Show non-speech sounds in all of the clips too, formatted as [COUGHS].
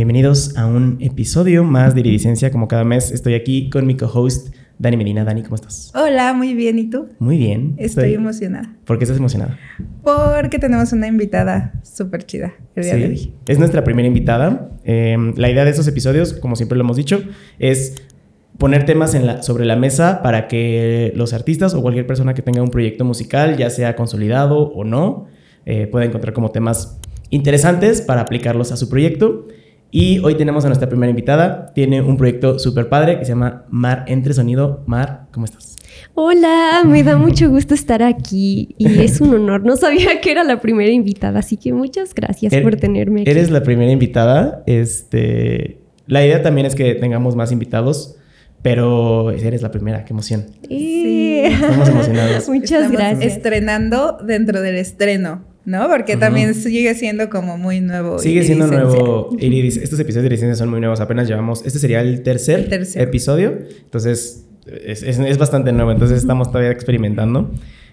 Bienvenidos a un episodio más de Iridicencia. Como cada mes estoy aquí con mi co-host Dani Medina. Dani, ¿cómo estás? Hola, muy bien. ¿Y tú? Muy bien. Estoy, emocionada. ¿Por qué estás emocionada? Porque tenemos una invitada súper chida el día de hoy. Es nuestra primera invitada. Em, la idea de estos episodios, como siempre lo hemos dicho, es poner temas en la, sobre la mesa para que los artistas o cualquier persona que tenga un proyecto musical, ya sea consolidado o no, eh, pueda encontrar como temas interesantes para aplicarlos a su proyecto. Y hoy tenemos a nuestra primera invitada. Tiene un proyecto súper padre que se llama Mar Entre Sonido. Mar, ¿cómo estás? Hola, me da mucho gusto estar aquí y es un honor. No sabía que era la primera invitada, así que muchas gracias por er, tenerme aquí. Eres la primera invitada. Este, la idea también es que tengamos más invitados, pero eres la primera. Qué emoción. Sí. Estamos emocionados. [LAUGHS] Muchas gracias. Estrenando dentro del estreno. ¿No? Porque también sigue siendo como muy nuevo. Sigue siendo nuevo. Estos episodios de licencia son muy nuevos. Apenas llevamos. Este sería el tercer, episodio. Entonces, es, bastante nuevo. Entonces, estamos todavía experimentando.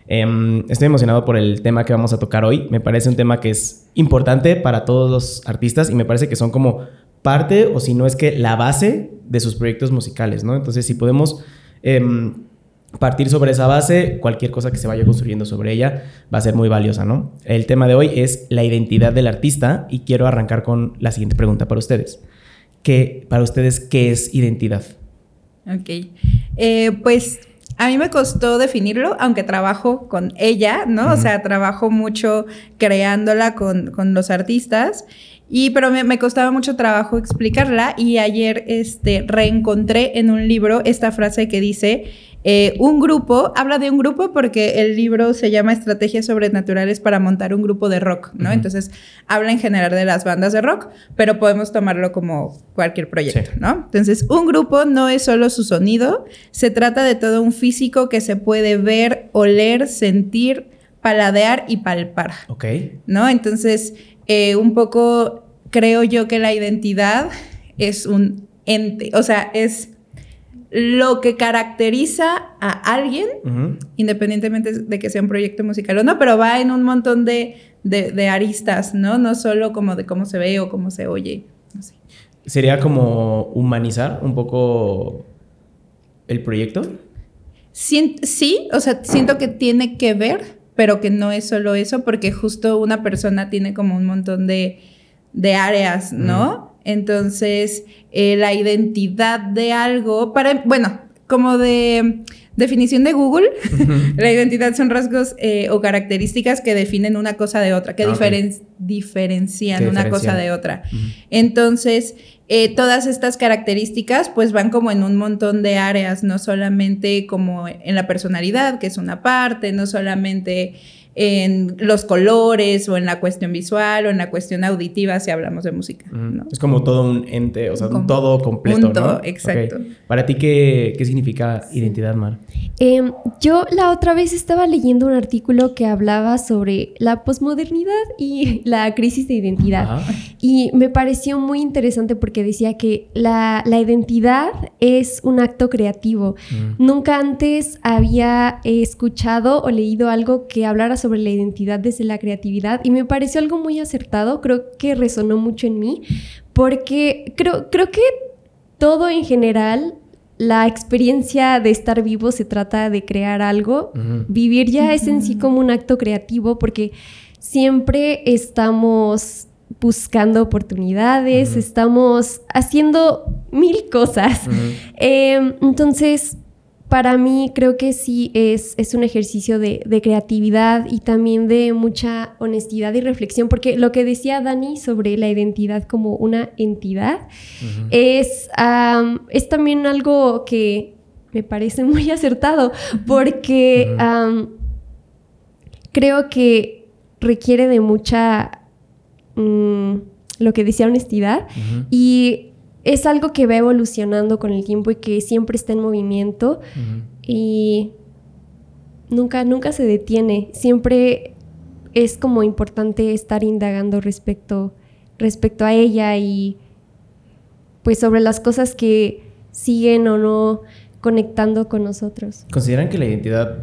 Em, estoy emocionado por el tema que vamos a tocar hoy. Me parece un tema que es importante para todos los artistas y me parece que son como parte, o si no es que la base de sus proyectos musicales, ¿no? Entonces, si podemos. Em, partir sobre esa base, cualquier cosa que se vaya construyendo sobre ella va a ser muy valiosa, ¿no? El tema de hoy es la identidad del artista y quiero arrancar con la siguiente pregunta para ustedes. ¿Qué, para ustedes, ¿qué es identidad? Ok, eh, pues a mí me costó definirlo, aunque trabajo con ella, ¿no? O sea, trabajo mucho creándola con, con los artistas. Y pero me, me, costaba mucho trabajo explicarla y ayer este, reencontré en un libro esta frase que dice, eh, un grupo, habla de un grupo porque el libro se llama Estrategias Sobrenaturales para montar un grupo de rock, ¿no? Entonces, habla en general de las bandas de rock, pero podemos tomarlo como cualquier proyecto, ¿no? Entonces, un grupo no es solo su sonido, se trata de todo un físico que se puede ver, oler, sentir, paladear y palpar. Ok. ¿No? Entonces, eh, un poco creo yo que la identidad es un ente, o sea, es lo que caracteriza a alguien, independientemente de que sea un proyecto musical o no, pero va en un montón de, aristas, ¿no? No solo como de cómo se ve o cómo se oye. ¿Sería como humanizar un poco el proyecto? Sí, o sea, siento que tiene que ver, pero que no es solo eso, porque justo una persona tiene como un montón de, áreas, ¿no? Entonces, eh, la identidad de algo, para, bueno, como de definición de Google, la identidad son rasgos eh, o características que definen una cosa de otra, que ah, diferencian una cosa de otra. Entonces, eh, todas estas características pues van como en un montón de áreas, no solamente como en la personalidad, que es una parte, no solamente en los colores o en la cuestión visual o en la cuestión auditiva si hablamos de música. Es como todo un ente, o sea, un todo completo. ¿no? exacto. Para ti, ¿qué, qué significa identidad, Mar? Em, yo la otra vez estaba leyendo un artículo que hablaba sobre la posmodernidad y [LAUGHS] la crisis de identidad. Y me pareció muy interesante porque decía que la, la identidad es un acto creativo. Mm. Nunca antes había escuchado o leído algo que hablara sobre sobre la identidad desde la creatividad y me pareció algo muy acertado, creo que resonó mucho en mí, porque creo, creo que todo en general la experiencia de estar vivo se trata de crear algo. Vivir ya es en sí como un acto creativo porque siempre estamos buscando oportunidades, estamos haciendo mil cosas. Em, entonces, para mí creo que sí es, es un ejercicio de, creatividad y también de mucha honestidad y reflexión, porque lo que decía Dani sobre la identidad como una entidad es, es también algo que me parece muy [LAUGHS] acertado, porque creo que requiere de mucha, mm, lo que decía honestidad, y es algo que va evolucionando con el tiempo y que siempre está en movimiento y nunca, nunca se detiene. Siempre es como importante estar indagando respecto, respecto a ella y pues sobre las cosas que siguen o no conectando con nosotros. ¿Consideran que la identidad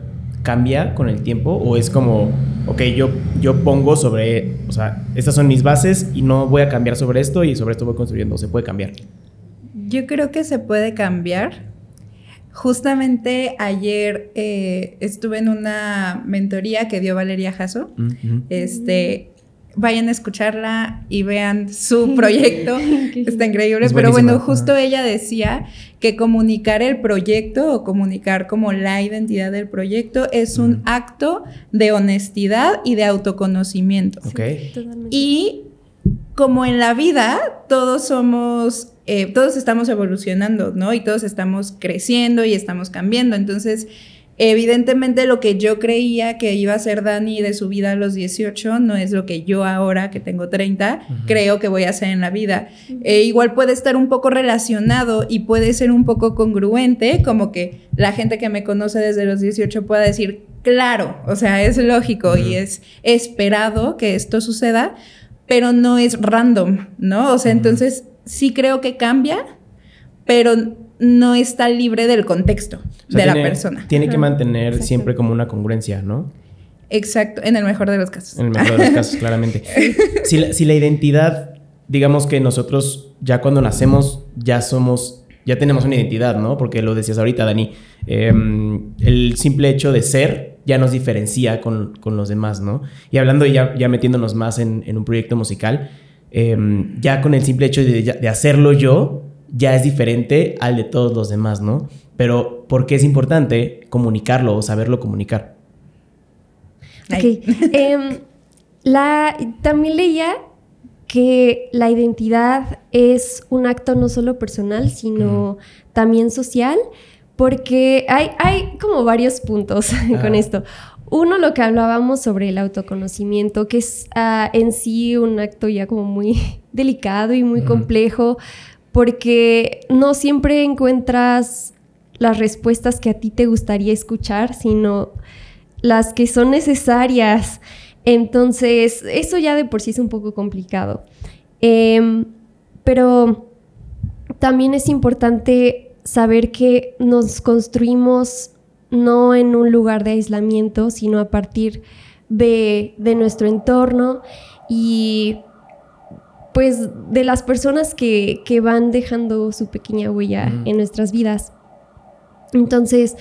cambia con el tiempo o es como, ok, yo, yo pongo sobre, o sea, estas son mis bases y no voy a cambiar sobre esto y sobre esto voy construyendo, se puede cambiar. Yo creo que se puede cambiar. Justamente ayer eh, estuve en una mentoría que dio Valeria Jasso. Este, vayan a escucharla y vean su [LAUGHS] proyecto. [LAUGHS] Está increíble. Pero bueno, justo ella decía que comunicar el proyecto o comunicar como la identidad del proyecto es un acto de honestidad y de autoconocimiento. y como en la vida, todos somos, eh, todos estamos evolucionando, ¿no? Y todos estamos creciendo y estamos cambiando. Entonces, Evidentemente lo que yo creía que iba a ser Dani de su vida a los 18 no es lo que yo ahora que tengo 30 creo que voy a hacer en la vida. E igual puede estar un poco relacionado y puede ser un poco congruente, como que la gente que me conoce desde los 18 pueda decir, claro, o sea, es lógico y es esperado que esto suceda, pero no es random, ¿no? O sea, entonces sí creo que cambia, pero no está libre del contexto de la persona. Tiene que mantener siempre como una congruencia, ¿no? Exacto, en el mejor de los casos. En el mejor de los casos, claramente. [LAUGHS] Si la, si la identidad, digamos que nosotros ya cuando nacemos ya somos, ya tenemos una identidad, ¿no? Porque lo decías ahorita, Dani, em, el simple hecho de ser ya nos diferencia con, los demás, ¿no? Y hablando ya, ya metiéndonos más en, un proyecto musical, em, ya con el simple hecho de, de hacerlo yo, ya es diferente al de todos los demás, ¿no? Pero ¿por qué es importante comunicarlo o saberlo comunicar? Ok. [LAUGHS] Em, la, también leía que la identidad es un acto no solo personal, sino también social, porque hay, hay como varios puntos [LAUGHS] con esto. Uno, lo que hablábamos sobre el autoconocimiento, que es ah, en sí un acto ya como muy [LAUGHS] delicado y muy complejo, porque no siempre encuentras las respuestas que a ti te gustaría escuchar, sino las que son necesarias. Entonces, eso ya de por sí es un poco complicado. Em, pero también es importante saber que nos construimos no en un lugar de aislamiento, sino a partir de, de nuestro entorno y pues de las personas que, van dejando su pequeña huella en nuestras vidas. Entonces,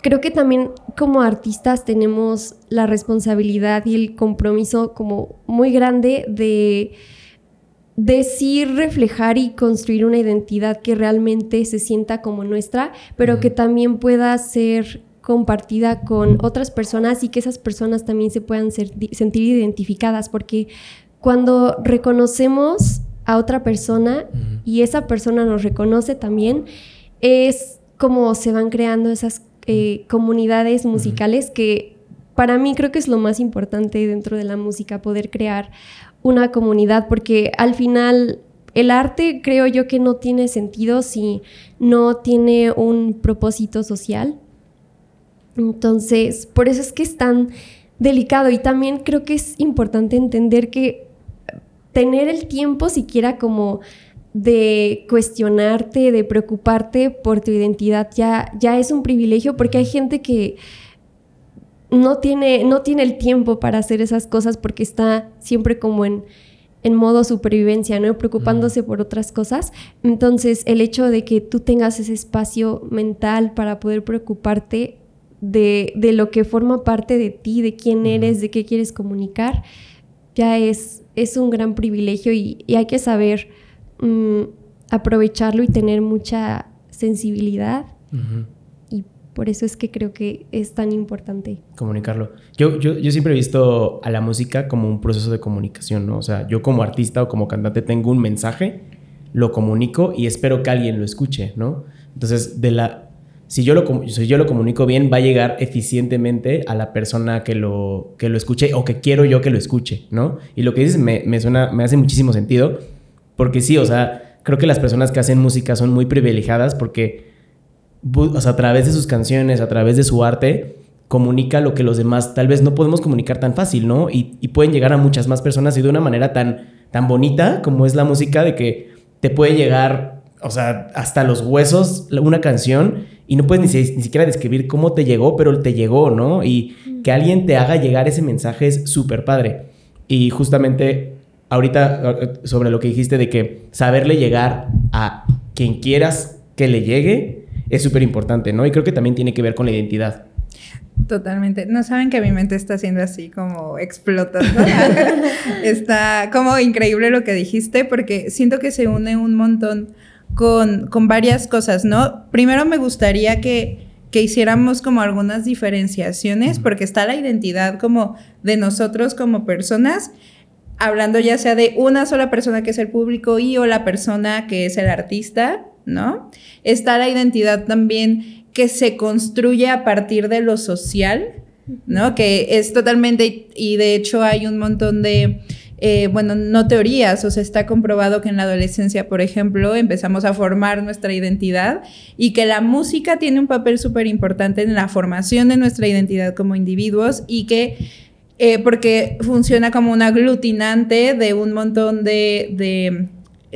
creo que también como artistas tenemos la responsabilidad y el compromiso como muy grande de decir, reflejar y construir una identidad que realmente se sienta como nuestra, pero que también pueda ser compartida con otras personas y que esas personas también se puedan sentir identificadas, porque cuando reconocemos a otra persona y esa persona nos reconoce también, es como se van creando esas eh, comunidades musicales que para mí creo que es lo más importante dentro de la música, poder crear una comunidad, porque al final el arte creo yo que no tiene sentido si no tiene un propósito social. Entonces, por eso es que es tan delicado y también creo que es importante entender que tener el tiempo siquiera como de cuestionarte, de preocuparte por tu identidad, ya, ya es un privilegio porque hay gente que no tiene, no tiene el tiempo para hacer esas cosas porque está siempre como en, en modo supervivencia, ¿no? Preocupándose por otras cosas. Entonces, el hecho de que tú tengas ese espacio mental para poder preocuparte de, de lo que forma parte de ti, de quién eres, de qué quieres comunicar, ya es, es un gran privilegio y, hay que saber mm, aprovecharlo y tener mucha sensibilidad. Y por eso es que creo que es tan importante. Comunicarlo. Yo, yo, yo siempre he visto a la música como un proceso de comunicación, ¿no? O sea, yo como artista o como cantante tengo un mensaje, lo comunico y espero que alguien lo escuche, ¿no? Entonces, de la, si yo, lo, si yo lo comunico bien, va a llegar eficientemente a la persona que lo, que lo escuche o que quiero yo que lo escuche, ¿no? Y lo que dices me, me, suena, me hace muchísimo sentido, porque sí, o sea, creo que las personas que hacen música son muy privilegiadas porque, o sea, a través de sus canciones, a través de su arte, comunica lo que los demás tal vez no podemos comunicar tan fácil, ¿no? Y, y pueden llegar a muchas más personas y de una manera tan, tan bonita como es la música, de que te puede llegar o sea, hasta los huesos una canción y no puedes ni, ni, siquiera describir cómo te llegó, pero te llegó, ¿no? Y que alguien te haga llegar ese mensaje es súper padre. Y justamente ahorita sobre lo que dijiste de que saberle llegar a quien quieras que le llegue es súper importante, ¿no? Y creo que también tiene que ver con la identidad. Totalmente. No saben que mi mente está haciendo así como explotando. [LAUGHS] está como increíble lo que dijiste porque siento que se une un montón con, con varias cosas, ¿no? Primero me gustaría que, que hiciéramos como algunas diferenciaciones porque está la identidad como de nosotros como personas hablando ya sea de una sola persona que es el público y o la persona que es el artista, ¿no? Está la identidad también que se construye a partir de lo social, ¿no? Que es totalmente, y de hecho hay un montón de, eh, bueno, no teorías, o sea, está comprobado que en la adolescencia, por ejemplo, empezamos a formar nuestra identidad y que la música tiene un papel súper importante en la formación de nuestra identidad como individuos y que, eh, porque funciona como un aglutinante de un montón de, de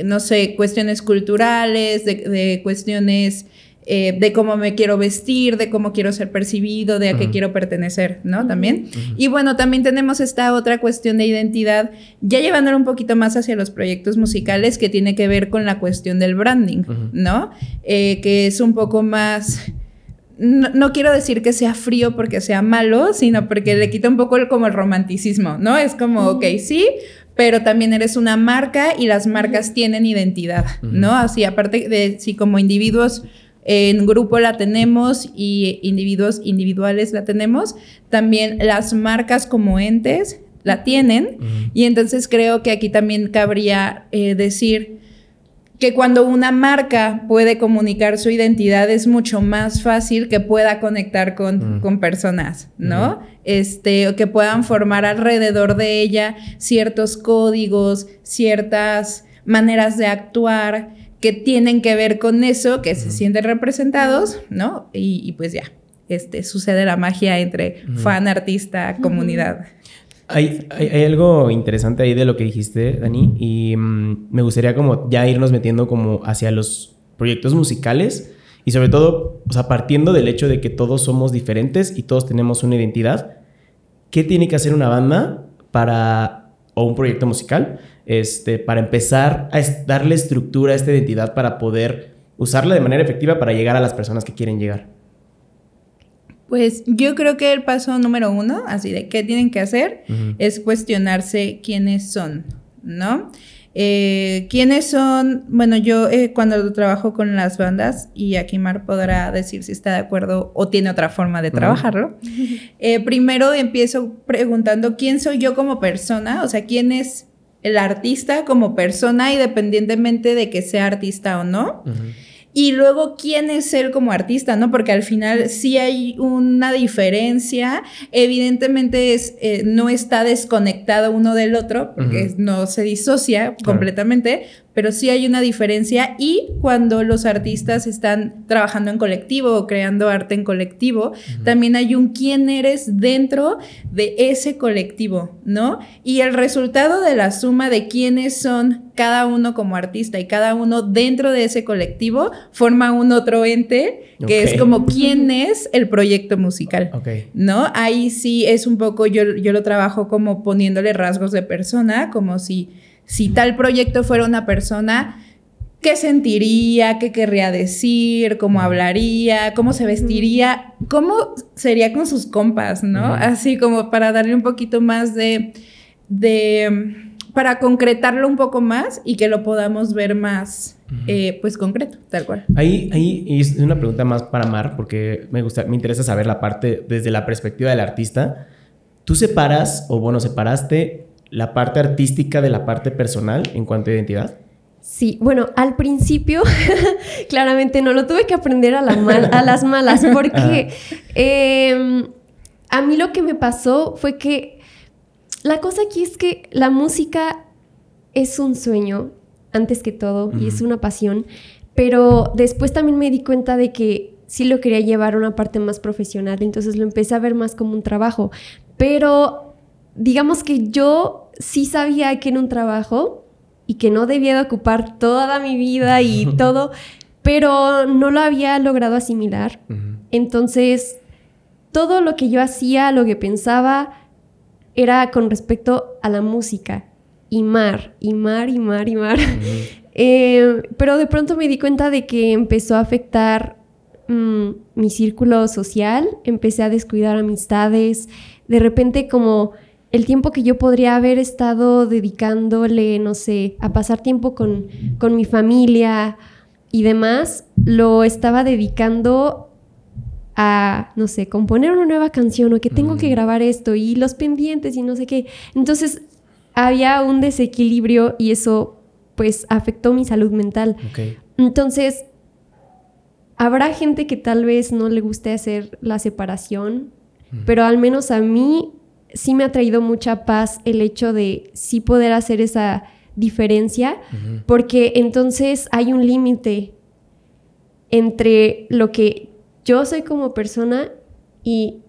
no sé, cuestiones culturales, de, de cuestiones eh, de cómo me quiero vestir, de cómo quiero ser percibido, de a qué quiero pertenecer, ¿no? También. Y bueno, también tenemos esta otra cuestión de identidad, ya llevándolo un poquito más hacia los proyectos musicales, que tiene que ver con la cuestión del branding, ¿no? Eh, que es un poco más... No, quiero decir que sea frío porque sea malo, sino porque le quita un poco el, como el romanticismo, ¿no? Es como, ok, sí, pero también eres una marca y las marcas tienen identidad, ¿no? Así, aparte de si como individuos en grupo la tenemos y individuos individuales la tenemos. También las marcas como entes la tienen. Y entonces creo que aquí también cabría eh, decir que cuando una marca puede comunicar su identidad es mucho más fácil que pueda conectar con, personas, ¿no? Este, o que puedan formar alrededor de ella ciertos códigos, ciertas maneras de actuar que tienen que ver con eso, que se sienten representados, ¿no? Y, pues ya, este, sucede la magia entre fan, artista, comunidad. Hay, hay, algo interesante ahí de lo que dijiste, Dani, y mm, me gustaría como ya irnos metiendo como hacia los proyectos musicales y sobre todo, o sea, partiendo del hecho de que todos somos diferentes y todos tenemos una identidad, ¿qué tiene que hacer una banda para, o un proyecto musical, este, para empezar a darle estructura a esta identidad para poder usarla de manera efectiva para llegar a las personas que quieren llegar? Pues yo creo que el paso número uno, así de qué tienen que hacer, es cuestionarse quiénes son, ¿no? Eh, ¿Quiénes son? Bueno, yo eh, cuando trabajo con las bandas, y aquí Mar podrá decir si está de acuerdo o tiene otra forma de trabajarlo, [LAUGHS] eh, primero empiezo preguntando quién soy yo como persona, o sea, quién es el artista como persona, independientemente de que sea artista o no. Y luego, ¿quién es él como artista? ¿No? Porque al final sí hay una diferencia. Evidentemente es, eh, no está desconectado uno del otro, porque no se disocia completamente, pero sí hay una diferencia y cuando los artistas están trabajando en colectivo o creando arte en colectivo, también hay un quién eres dentro de ese colectivo, ¿no? Y el resultado de la suma de quiénes son cada uno como artista y cada uno dentro de ese colectivo forma un otro ente que es como [LAUGHS] quién es el proyecto musical, ¿no? Ahí sí es un poco, yo, yo lo trabajo como poniéndole rasgos de persona, como si si tal proyecto fuera una persona, ¿qué sentiría? ¿Qué querría decir? ¿Cómo hablaría? ¿Cómo se vestiría? ¿Cómo sería con sus compas, no? Así como para darle un poquito más de, de, para concretarlo un poco más y que lo podamos ver más, eh, pues concreto, tal cual. Ahí, ahí es una pregunta más para Mar, porque me gusta, me interesa saber la parte desde la perspectiva del artista. ¿Tú separas, o bueno, separaste la parte artística de la parte personal en cuanto a identidad? Sí, bueno, al principio [LAUGHS] claramente no lo tuve que aprender a, la a las malas [LAUGHS] porque em, a mí lo que me pasó fue que la cosa aquí es que la música es un sueño antes que todo y es una pasión, pero después también me di cuenta de que sí lo quería llevar a una parte más profesional, entonces lo empecé a ver más como un trabajo, pero digamos que yo sí sabía que era un trabajo y que no debía de ocupar toda mi vida y [LAUGHS] todo, pero no lo había logrado asimilar. Entonces, todo lo que yo hacía, lo que pensaba, era con respecto a la música. Y mar, y mar, y mar, y mar. [LAUGHS] Eh, pero de pronto me di cuenta de que empezó a afectar mm, mi círculo social, empecé a descuidar amistades, de repente como el tiempo que yo podría haber estado dedicándole, no sé, a pasar tiempo con, con mi familia y demás, lo estaba dedicando a, no sé, componer una nueva canción o que tengo que mm. grabar esto y los pendientes y no sé qué. Entonces había un desequilibrio y eso pues afectó mi salud mental. Entonces, habrá gente que tal vez no le guste hacer la separación, pero al menos a mí sí me ha traído mucha paz el hecho de sí poder hacer esa diferencia, porque entonces hay un límite entre lo que yo soy como persona y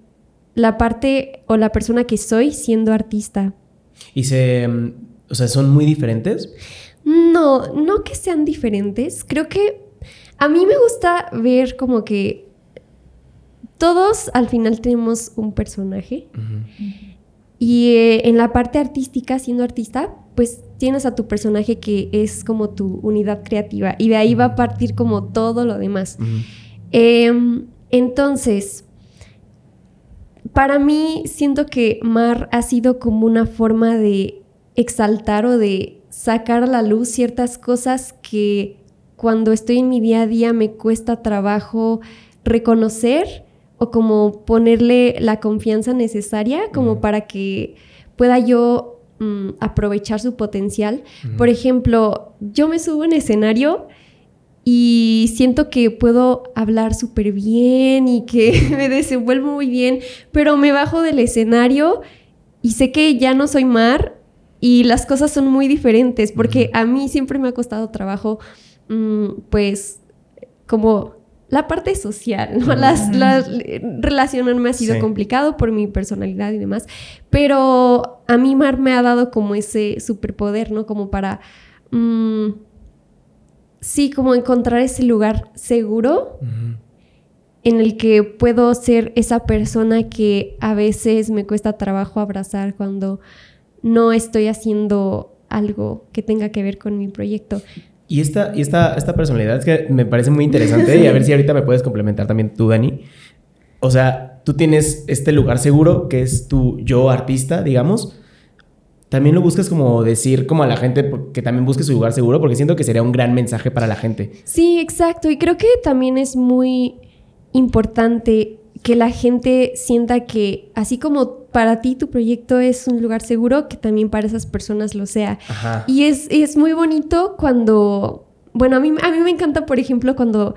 la parte o la persona que soy siendo artista. ¿Y se, mm, o sea, son muy diferentes? No, no que sean diferentes. Creo que a mí me gusta ver como que todos al final tenemos un personaje. Y eh, en la parte artística, siendo artista, pues tienes a tu personaje que es como tu unidad creativa y de ahí va a partir como todo lo demás. Em, entonces, para mí siento que Mar ha sido como una forma de exaltar o de sacar a la luz ciertas cosas que cuando estoy en mi día a día me cuesta trabajo reconocer o como ponerle la confianza necesaria como para que pueda yo mm, aprovechar su potencial. Por ejemplo, yo me subo en escenario y siento que puedo hablar súper bien y que [LAUGHS] me desenvuelvo muy bien, pero me bajo del escenario y sé que ya no soy Mar y las cosas son muy diferentes porque a mí siempre me ha costado trabajo, mm, pues, como la parte social, ¿no? Las, las, relacionarme ha sido complicado por mi personalidad y demás, pero a mí Mar me ha dado como ese superpoder, ¿no? Como para, mm, sí, como encontrar ese lugar seguro en el que puedo ser esa persona que a veces me cuesta trabajo abrazar cuando no estoy haciendo algo que tenga que ver con mi proyecto. Y esta, y esta, esta personalidad que me parece muy interesante y a ver si ahorita me puedes complementar también tú, Dani. O sea, tú tienes este lugar seguro que es tu yo artista, digamos. También lo buscas como decir como a la gente que también busque su lugar seguro porque siento que sería un gran mensaje para la gente. Sí, exacto. Y creo que también es muy importante que la gente sienta que así como para ti tu proyecto es un lugar seguro, que también para esas personas lo sea. Y es, es, muy bonito cuando, bueno, a mí, a mí me encanta, por ejemplo, cuando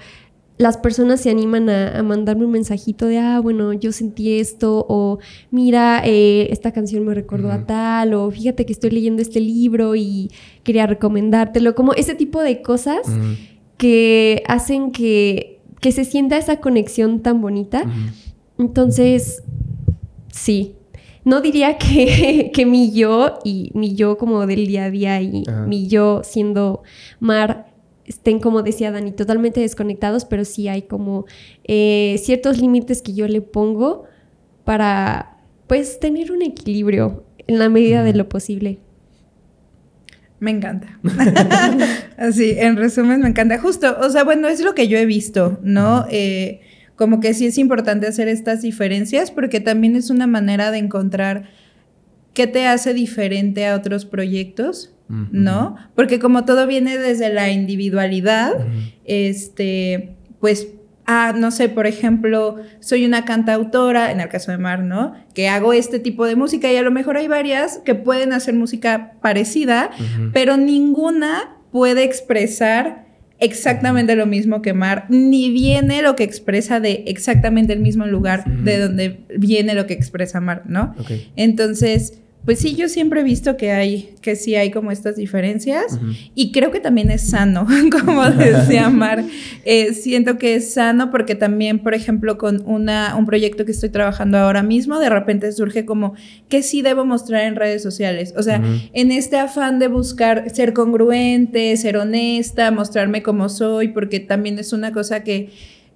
las personas se animan a, mandarme un mensajito de, ah, bueno, yo sentí esto, o mira, eh, esta canción me recordó a tal, o fíjate que estoy leyendo este libro y quería recomendártelo, como ese tipo de cosas que hacen que, que, se sienta esa conexión tan bonita. Entonces, sí, no diría que, [LAUGHS] que, mi yo y mi yo como del día a día y mi yo siendo Mar estén, como decía Dani, totalmente desconectados, pero sí hay como eh, ciertos límites que yo le pongo para, pues, tener un equilibrio en la medida de lo posible. Me encanta. [LAUGHS] Así, en resumen, me encanta. Justo, o sea, bueno, es lo que yo he visto, ¿no? Eh, como que sí es importante hacer estas diferencias porque también es una manera de encontrar qué te hace diferente a otros proyectos, ¿no? Porque como todo viene desde la individualidad, este, pues ah, no sé, por ejemplo, soy una cantautora, en el caso de Mar, ¿no? Que hago este tipo de música y a lo mejor hay varias que pueden hacer música parecida, pero ninguna puede expresar exactamente lo mismo que Mar, ni viene lo que expresa de exactamente el mismo lugar de donde viene lo que expresa Mar, ¿no? Entonces, pues sí, yo siempre he visto que hay, que sí hay como estas diferencias y creo que también es sano, [LAUGHS] como decía [LAUGHS] Mar. Eh, siento que es sano porque también, por ejemplo, con una, un proyecto que estoy trabajando ahora mismo, de repente surge como, ¿qué sí debo mostrar en redes sociales? O sea, en este afán de buscar ser congruente, ser honesta, mostrarme como soy, porque también es una cosa que...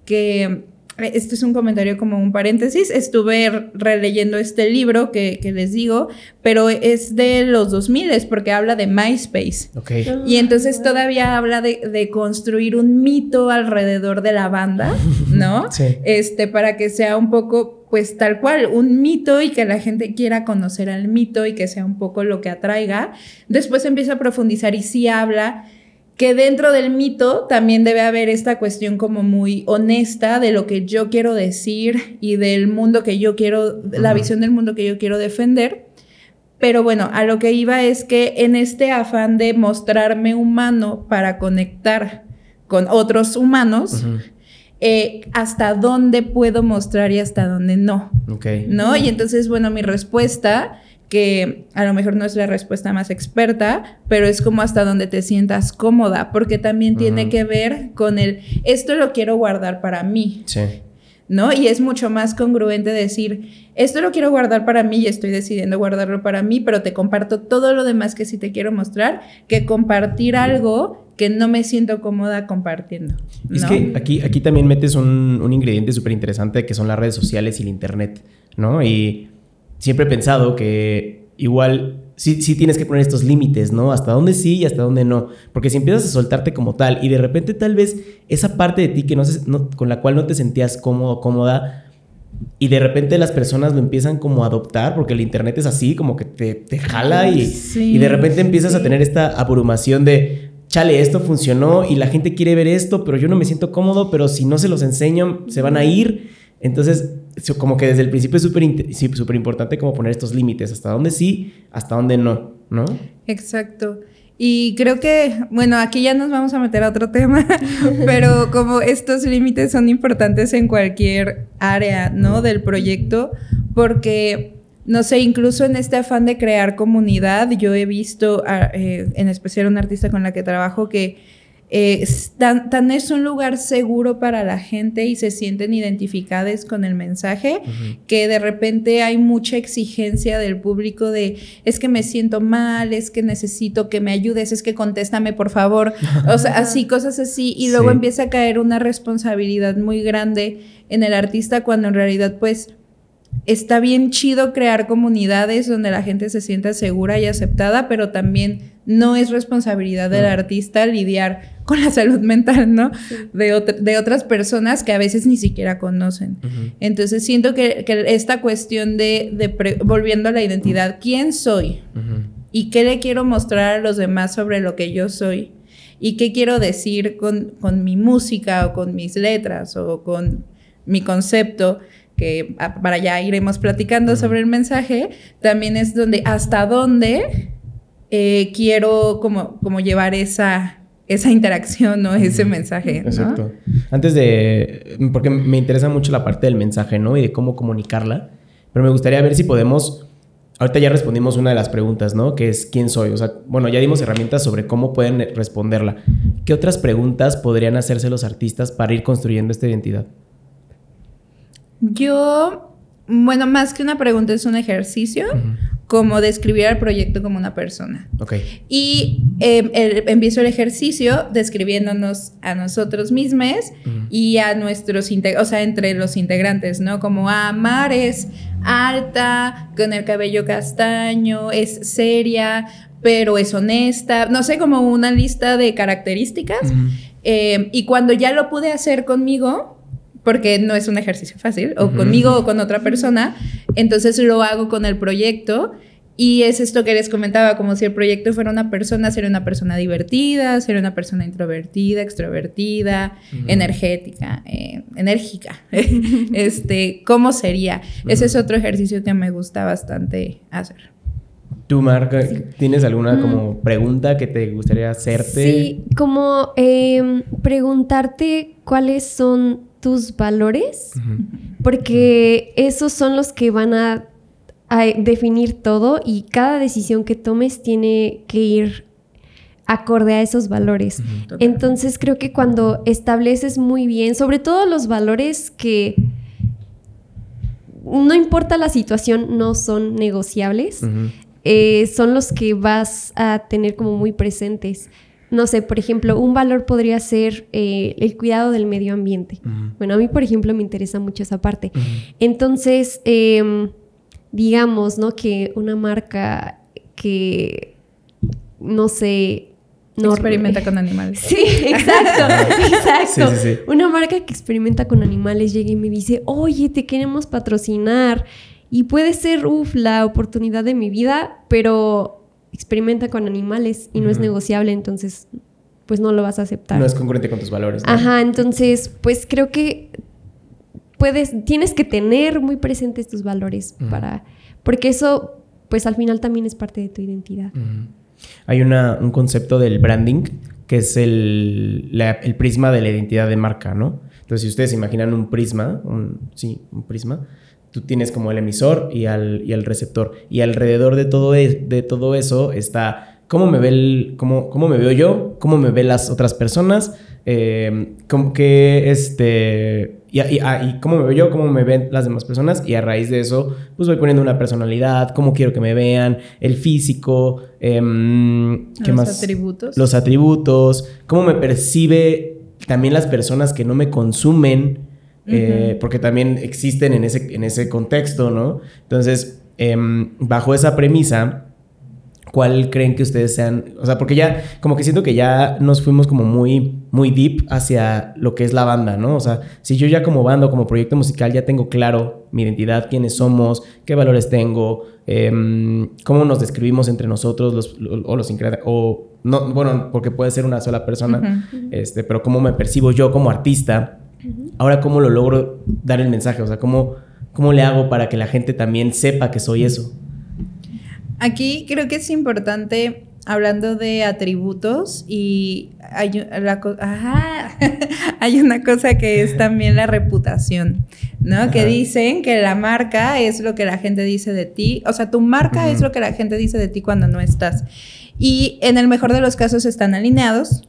que esto es un comentario como un paréntesis, estuve releyendo este libro que, les digo, pero es de los 2000 porque habla de MySpace. Okay. Y entonces todavía habla de, construir un mito alrededor de la banda, [LAUGHS] ¿no? sí. Este, para que sea un poco, pues tal cual, un mito y que la gente quiera conocer al mito y que sea un poco lo que atraiga. Después empieza a profundizar y sí habla que dentro del mito también debe haber esta cuestión como muy honesta de lo que yo quiero decir y del mundo que yo quiero, la visión del mundo que yo quiero defender. Pero bueno, a lo que iba es que en este afán de mostrarme humano para conectar con otros humanos, eh, hasta dónde puedo mostrar y hasta dónde no. ¿No? Y entonces, bueno, mi respuesta que a lo mejor no es la respuesta más experta, pero es como hasta donde te sientas cómoda, porque también tiene que ver con el, esto lo quiero guardar para mí. Sí. ¿No? Y es mucho más congruente decir, esto lo quiero guardar para mí y estoy decidiendo guardarlo para mí, pero te comparto todo lo demás que sí te quiero mostrar, que compartir algo que no me siento cómoda compartiendo. Es que aquí, aquí también metes un, un ingrediente súper interesante que son las redes sociales y el Internet, ¿no? Y siempre he pensado que igual sí, sí tienes que poner estos límites, ¿no? Hasta dónde sí y hasta dónde no. Porque si empiezas a soltarte como tal y de repente tal vez esa parte de ti que no, con la cual no te sentías cómodo, cómoda, y de repente las personas lo empiezan como a adoptar, porque el internet es así, como que te, te jala y, y de repente empiezas a tener esta abrumación de, chale, esto funcionó y la gente quiere ver esto, pero yo no me siento cómodo, pero si no se los enseño, se van a ir. Entonces, como que desde el principio es súper importante como poner estos límites, hasta dónde sí, hasta dónde no, ¿no? Exacto. Y creo que, bueno, aquí ya nos vamos a meter a otro tema, [LAUGHS] pero como estos límites son importantes en cualquier área, ¿no? Del proyecto, porque, no sé, incluso en este afán de crear comunidad, yo he visto, eh, en especial una artista con la que trabajo, que eh, tan, es un lugar seguro para la gente y se sienten identificadas con el mensaje que de repente hay mucha exigencia del público de es que me siento mal, es que necesito que me ayudes, es que contéstame por favor, o sea, así, cosas así. Y luego empieza a caer una responsabilidad muy grande en el artista cuando en realidad pues está bien chido crear comunidades donde la gente se sienta segura y aceptada, pero también no es responsabilidad del artista lidiar con la salud mental, ¿no? De, de, otras personas que a veces ni siquiera conocen. Entonces siento que, esta cuestión de, volviendo a la identidad, ¿quién soy? ¿Y qué le quiero mostrar a los demás sobre lo que yo soy? ¿Y qué quiero decir con, mi música o con mis letras o con mi concepto? Que para allá iremos platicando sobre el mensaje, también es donde hasta dónde eh, quiero como, como llevar esa, esa interacción, ¿no? Ese mensaje. Exacto. Antes de. Porque me interesa mucho la parte del mensaje, ¿no? Y de cómo comunicarla. Pero me gustaría ver si podemos. Ahorita ya respondimos una de las preguntas, ¿no? Que es quién soy. O sea, bueno, ya dimos herramientas sobre cómo pueden responderla. ¿Qué otras preguntas podrían hacerse los artistas para ir construyendo esta identidad? Yo, bueno, más que una pregunta, es un ejercicio como describir al proyecto como una persona. Ok. Y em, empiezo el ejercicio describiéndonos a nosotros mismos y a nuestros, o sea, entre los integrantes, ¿no? Como Amar es alta, con el cabello castaño, es seria, pero es honesta, no sé, como una lista de características. Em, y cuando ya lo pude hacer conmigo, porque no es un ejercicio fácil, o conmigo o con otra persona, entonces lo hago con el proyecto. Y es esto que les comentaba, como si el proyecto fuera una persona, sería una persona divertida, sería una persona introvertida, extrovertida, energética, eh, enérgica. [LAUGHS] este, ¿Cómo sería? Ese es otro ejercicio que me gusta bastante hacer. ¿Tú, Marca, tienes alguna como pregunta que te gustaría hacerte? Sí, como em, preguntarte cuáles son tus valores, porque esos son los que van a a definir todo y cada decisión que tomes tiene que ir acorde a esos valores. Entonces creo que cuando estableces muy bien, sobre todo los valores que no importa la situación, no son negociables, eh, son los que vas a tener como muy presentes. No sé, por ejemplo, un valor podría ser eh, el cuidado del medio ambiente. Bueno, a mí, por ejemplo, me interesa mucho esa parte. Entonces, em, digamos, ¿no? Que una marca que, no sé, no experimenta con animales. [LAUGHS] Sí, exacto, exacto. Una marca que experimenta con animales llega y me dice, oye, te queremos patrocinar. Y puede ser, uff, la oportunidad de mi vida, pero experimenta con animales y no es negociable, entonces pues no lo vas a aceptar. No es congruente con tus valores. Ajá, entonces pues creo que puedes, tienes que tener muy presentes tus valores para, porque eso pues al final también es parte de tu identidad. Hay un concepto del branding que es el, el, prisma de la identidad de marca, ¿no? Entonces, si ustedes imaginan un prisma, un, sí, un prisma, tú tienes como el emisor y al, y receptor. Y alrededor de todo, e, de todo eso está cómo me, ve el, cómo, cómo me veo yo, cómo me ven las otras personas, eh, como que este... Ah, y, cómo me veo yo, cómo me ven las demás personas y a raíz de eso pues voy poniendo una personalidad, cómo quiero que me vean, el físico, em, ¿qué los atributos. Los atributos, cómo me percibe también las personas que no me consumen, eh, porque también existen en ese, en ese contexto, ¿no? Entonces, em, bajo esa premisa, ¿Cuál creen que ustedes sean? O sea, porque ya, como que siento que ya nos fuimos como muy, muy deep hacia lo que es la banda, ¿no? O sea, si yo ya como banda, como proyecto musical, ya tengo claro mi identidad, quiénes somos, qué valores tengo, em, cómo nos describimos entre nosotros, los, o los o no, bueno, porque puede ser una sola persona, este, pero cómo me percibo yo como artista. Ahora, ¿cómo lo logro dar el mensaje? O sea, ¿cómo, ¿cómo le hago para que la gente también sepa que soy eso? Aquí creo que es importante, hablando de atributos, y hay, [LAUGHS] hay una cosa que es también la reputación, ¿no? Que dicen que la marca es lo que la gente dice de ti, o sea, tu marca es lo que la gente dice de ti cuando no estás. Y en el mejor de los casos están alineados,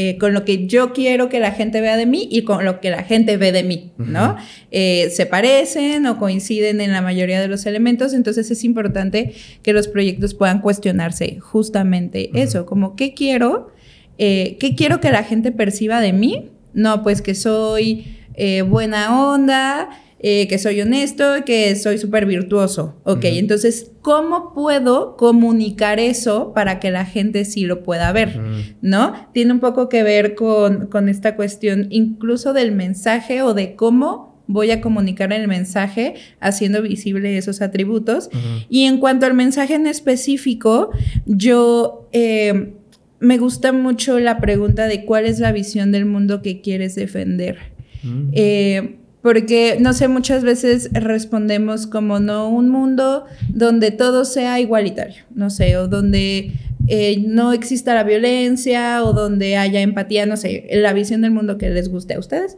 eh, con lo que yo quiero que la gente vea de mí y con lo que la gente ve de mí, ¿no? Eh, se parecen o coinciden en la mayoría de los elementos, entonces es importante que los proyectos puedan cuestionarse justamente eso, como qué quiero, eh, qué quiero que la gente perciba de mí, no, pues que soy buena onda, eh, que soy honesto, que soy súper virtuoso. Ok, entonces, ¿cómo puedo comunicar eso para que la gente sí lo pueda ver? ¿No? Tiene un poco que ver con, esta cuestión incluso del mensaje o de cómo voy a comunicar el mensaje haciendo visible esos atributos. Y en cuanto al mensaje en específico, yo... Eh, me gusta mucho la pregunta de cuál es la visión del mundo que quieres defender. Eh, porque, no sé, muchas veces respondemos como no, un mundo donde todo sea igualitario, no sé, o donde eh, no exista la violencia o donde haya empatía, no sé, la visión del mundo que les guste a ustedes.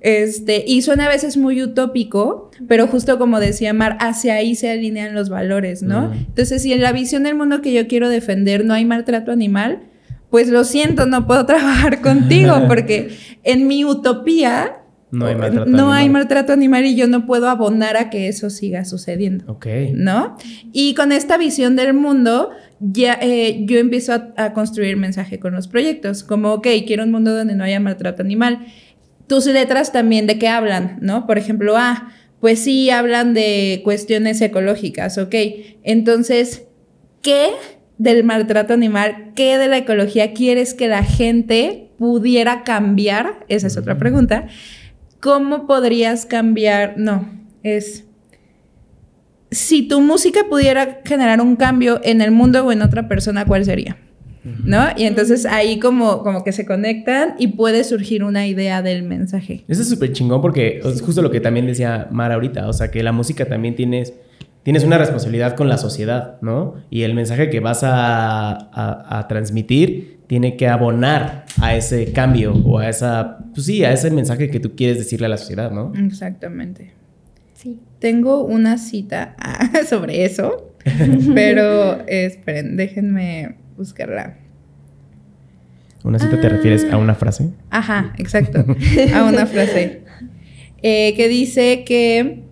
este, y suena a veces muy utópico, pero justo como decía Mar, hacia ahí se alinean los valores, ¿no? Entonces, si en la visión del mundo que yo quiero defender no hay maltrato animal, pues lo siento, no puedo [LAUGHS] trabajar contigo, [LAUGHS] porque en mi utopía no hay maltrato no animal. hay maltrato animal y yo no puedo abonar a que eso siga sucediendo. Ok. ¿No? Y con esta visión del mundo, ya eh, yo empiezo a, construir mensaje con los proyectos. Como, ok, quiero un mundo donde no haya maltrato animal. Tus letras también de qué hablan, ¿no? Por ejemplo, ah, pues sí hablan de cuestiones ecológicas, ok. Entonces, ¿qué del maltrato animal, qué de la ecología quieres que la gente pudiera cambiar? Esa es otra pregunta ¿cómo podrías cambiar? No, es... Si tu música pudiera generar un cambio en el mundo o en otra persona, ¿cuál sería? ¿No? Y entonces ahí como, como que se conectan y puede surgir una idea del mensaje. Eso es súper chingón porque es justo lo que también decía Mara ahorita, o sea, que la música también tienes, tienes una responsabilidad con la sociedad, ¿no? Y el mensaje que vas a, a transmitir tiene que abonar a ese cambio o a esa, pues sí, a ese mensaje que tú quieres decirle a la sociedad, ¿no? Exactamente. Sí. Tengo una cita [LAUGHS] sobre eso, [LAUGHS] pero esperen, déjenme buscarla. ¿Una cita te refieres a una frase? Ajá, exacto, a una frase. [LAUGHS] Eh, que dice que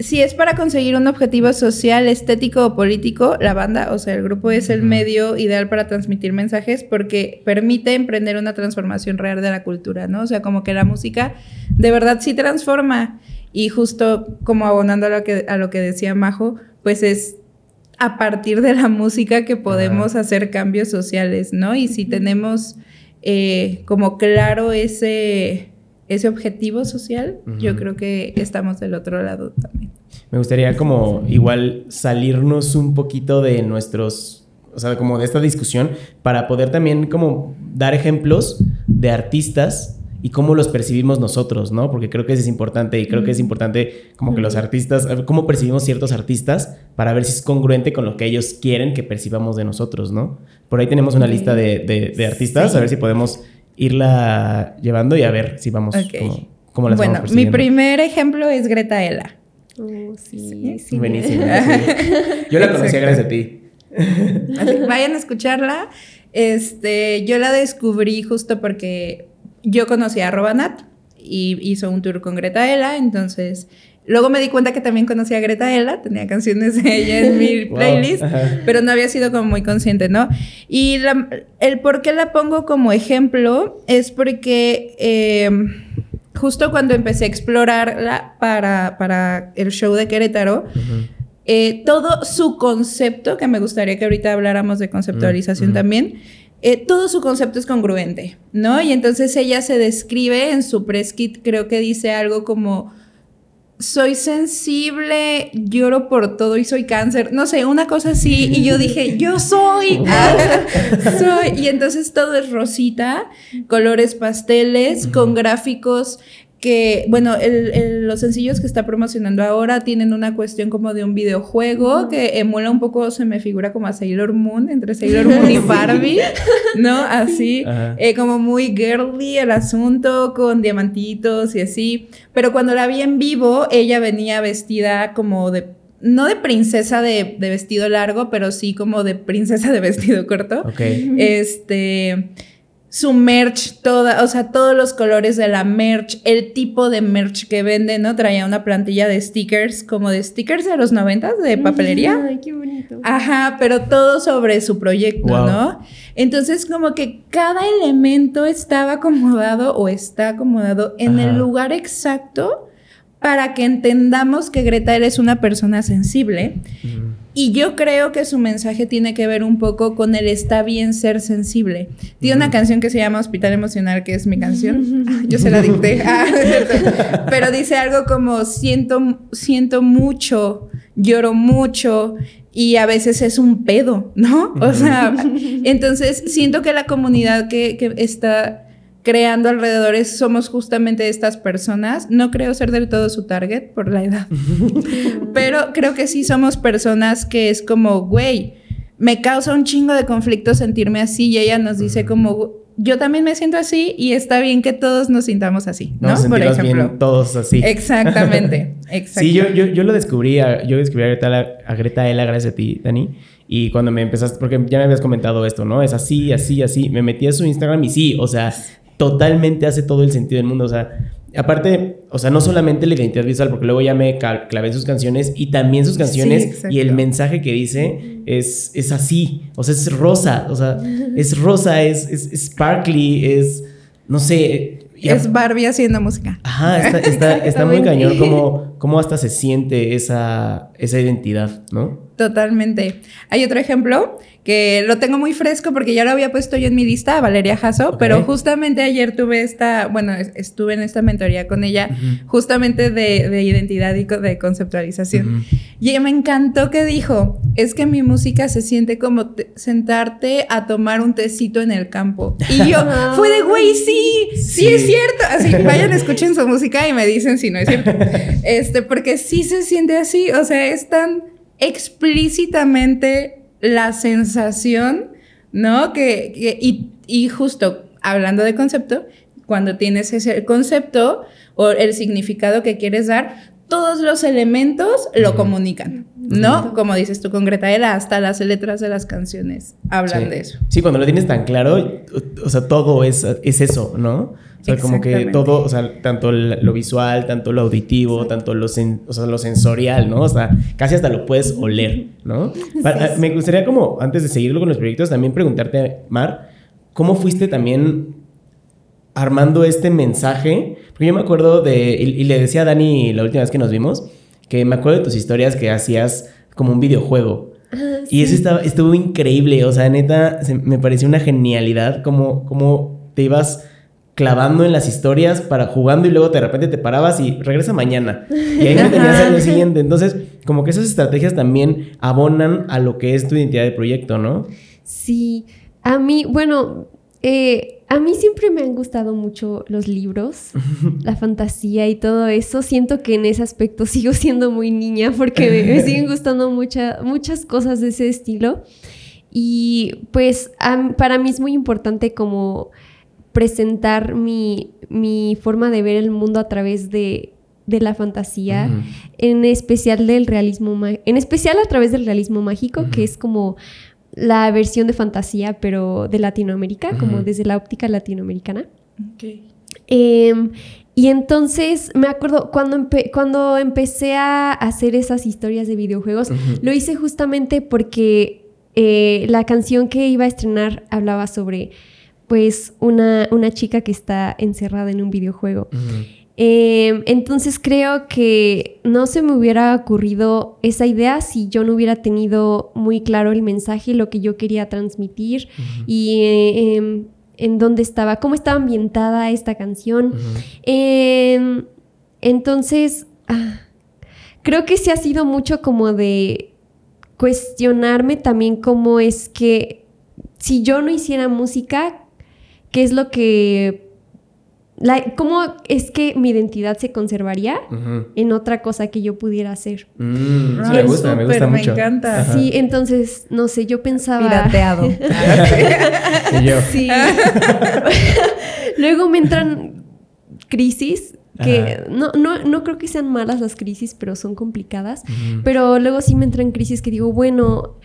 si es para conseguir un objetivo social, estético o político, la banda, o sea, el grupo es el medio ideal para transmitir mensajes porque permite emprender una transformación real de la cultura, ¿no? O sea, como que la música de verdad sí transforma. Y justo como abonando a lo que, a lo que decía Majo, pues es a partir de la música que podemos hacer cambios sociales, ¿no? Y si tenemos eh, como claro ese ese objetivo social, yo creo que estamos del otro lado también. Me gustaría como igual salirnos un poquito de nuestros, o sea, como de esta discusión para poder también como dar ejemplos de artistas y cómo los percibimos nosotros, ¿no? Porque creo que eso es importante y creo que es importante como que los artistas, cómo percibimos ciertos artistas para ver si es congruente con lo que ellos quieren que percibamos de nosotros, ¿no? Por ahí tenemos una lista de, de, artistas, a ver si podemos irla llevando y a ver si vamos como, cómo las Bueno, mi primer ejemplo es Greta Ella. Oh, sí, sí. Buenísima. [LAUGHS] Yo la conocí gracias a ti. vayan a escucharla. Este, yo la descubrí justo porque yo conocí a Robanat y hizo un tour con Greta Ella, entonces Luego me di cuenta que también conocía a Greta Ella, tenía canciones de ella en mi [LAUGHS] playlist, pero no había sido como muy consciente, ¿no? Y el por qué la pongo como ejemplo es porque em, justo cuando empecé a explorarla para, para el show de Querétaro, eh, todo su concepto, que me gustaría que ahorita habláramos de conceptualización también, eh, todo su concepto es congruente, ¿no? Y entonces ella se describe en su press kit, creo que dice algo como soy sensible, lloro por todo y soy cáncer, no sé, una cosa así. Y yo dije, [LAUGHS] yo soy, [LAUGHS] soy. Y entonces todo es rosita, colores pasteles, con gráficos que, bueno, los sencillos que está promocionando ahora tienen una cuestión como de un videojuego que emula un poco, se me figura como a Sailor Moon, entre Sailor [LAUGHS] Moon y Barbie, ¿no? Así, eh, como muy girly el asunto, con diamantitos y así. Pero cuando la vi en vivo, ella venía vestida como de no de princesa de, de, vestido largo, pero sí como de princesa de vestido corto. Ok. Este su merch, toda, o sea, todos los colores de la merch, el tipo de merch que vende, ¿no? Traía una plantilla de stickers, como de stickers de los noventas, de papelería. Ay, qué bonito. Ajá, pero todo sobre su proyecto, ¿no? Entonces, como que cada elemento estaba acomodado o está acomodado en el lugar exacto para que entendamos que Greta es una persona sensible. Y yo creo que su mensaje tiene que ver un poco con el está bien ser sensible. Tiene una canción que se llama Hospital Emocional, que es mi canción. [LAUGHS] Yo se la dicté. [LAUGHS] Ah, pero dice algo como siento, siento mucho, lloro mucho y a veces es un pedo, ¿no? O sea, entonces siento que la comunidad que, que está creando alrededores somos justamente estas personas. No creo ser del todo su target por la edad, [LAUGHS] pero creo que sí somos personas que es como, güey, me causa un chingo de conflicto sentirme así y ella nos dice como, yo también me siento así y está bien que todos nos sintamos así, ¿no? por ejemplo. todos así. Exactamente, [LAUGHS] exactamente. Sí, yo, yo, yo, lo descubrí, a, yo descubrí a Greta, a Greta Ela gracias a ti, Dani. Y cuando me empezaste, porque ya me habías comentado esto, ¿no? Es así, así, así. Me metí a su Instagram y sí, o sea, totalmente hace todo el sentido del mundo. O sea, aparte, o sea, no solamente la identidad visual, porque luego ya me clavé en sus canciones y también sus canciones y el mensaje que dice es, es así. O sea, es rosa, o sea, [LAUGHS] es rosa, es, es, sparkly, es, no sé. Es Barbie haciendo música. Ajá, está, [LAUGHS] está, está muy cañón como, como hasta se siente esa, esa identidad, ¿no? Totalmente. Hay otro ejemplo que lo tengo muy fresco porque ya lo había puesto yo en mi lista, Valeria Jasso, pero justamente ayer tuve esta, bueno, estuve en esta mentoría con ella, justamente de, identidad y de conceptualización. Y me encantó que dijo, es que mi música se siente como sentarte a tomar un tecito en el campo. Y yo, [LAUGHS] fue de, güey, sí, sí, es cierto. Así, vayan, escuchen su música y me dicen si no es cierto. [LAUGHS] Este, porque sí se siente así, o sea, es tan explícitamente la sensación, ¿no? Que, y, justo hablando de concepto, cuando tienes ese concepto o el significado que quieres dar, todos los elementos lo comunican, ¿no? Como dices tú con Greta, era hasta las letras de las canciones hablan de eso. Sí, cuando lo tienes tan claro, o sea, todo es, es eso, ¿no? O sea, como que todo, o sea, tanto lo visual, tanto lo auditivo, tanto lo, o sea, lo sensorial, ¿no? O sea, casi hasta lo puedes oler, ¿no? me gustaría como, antes de seguirlo con los proyectos, también preguntarte, Mar, ¿cómo fuiste también armando este mensaje. Porque yo me acuerdo de, y, le decía a Dani la última vez que nos vimos, que me acuerdo de tus historias que hacías como un videojuego. Ah, y eso estaba, estuvo increíble, o sea, neta, me pareció una genialidad como, como te ibas clavando en las historias para jugando y luego de repente te parabas y regresa mañana. Y ahí [LAUGHS] me tenías al día siguiente. Entonces, como que esas estrategias también abonan a lo que es tu identidad de proyecto, ¿no? Sí, a mí, bueno, eh, a mí siempre me han gustado mucho los libros, [LAUGHS] la fantasía y todo eso. Siento que en ese aspecto sigo siendo muy niña porque me, siguen gustando muchas cosas de ese estilo. Y pues para mí es muy importante como presentar mi, forma de ver el mundo a través de, la fantasía, en especial del realismo, en especial a través del realismo mágico, que es como la versión de fantasía, pero de Latinoamérica, como desde la óptica latinoamericana. Em, y entonces me acuerdo cuando, cuando empecé a hacer esas historias de videojuegos, lo hice justamente porque eh, la canción que iba a estrenar hablaba sobre pues una, una chica que está encerrada en un videojuego. Em, entonces creo que no se me hubiera ocurrido esa idea si yo no hubiera tenido muy claro el mensaje, lo que yo quería transmitir y em, en dónde estaba, cómo estaba ambientada esta canción. Em, entonces, ah, creo que sí ha sido mucho como de cuestionarme también cómo es que si yo no hiciera música, ¿qué es lo que ¿Cómo es que mi identidad se conservaría en otra cosa que yo pudiera hacer? Mm, me gusta, me gusta mucho. Me encanta. Sí, entonces, no sé, yo pensaba... Pirateado. [LAUGHS] [LAUGHS] y yo. Sí. [LAUGHS] Luego me entran crisis que no, no, no, creo que sean malas las crisis, pero son complicadas. Pero luego sí me entran crisis que digo, bueno,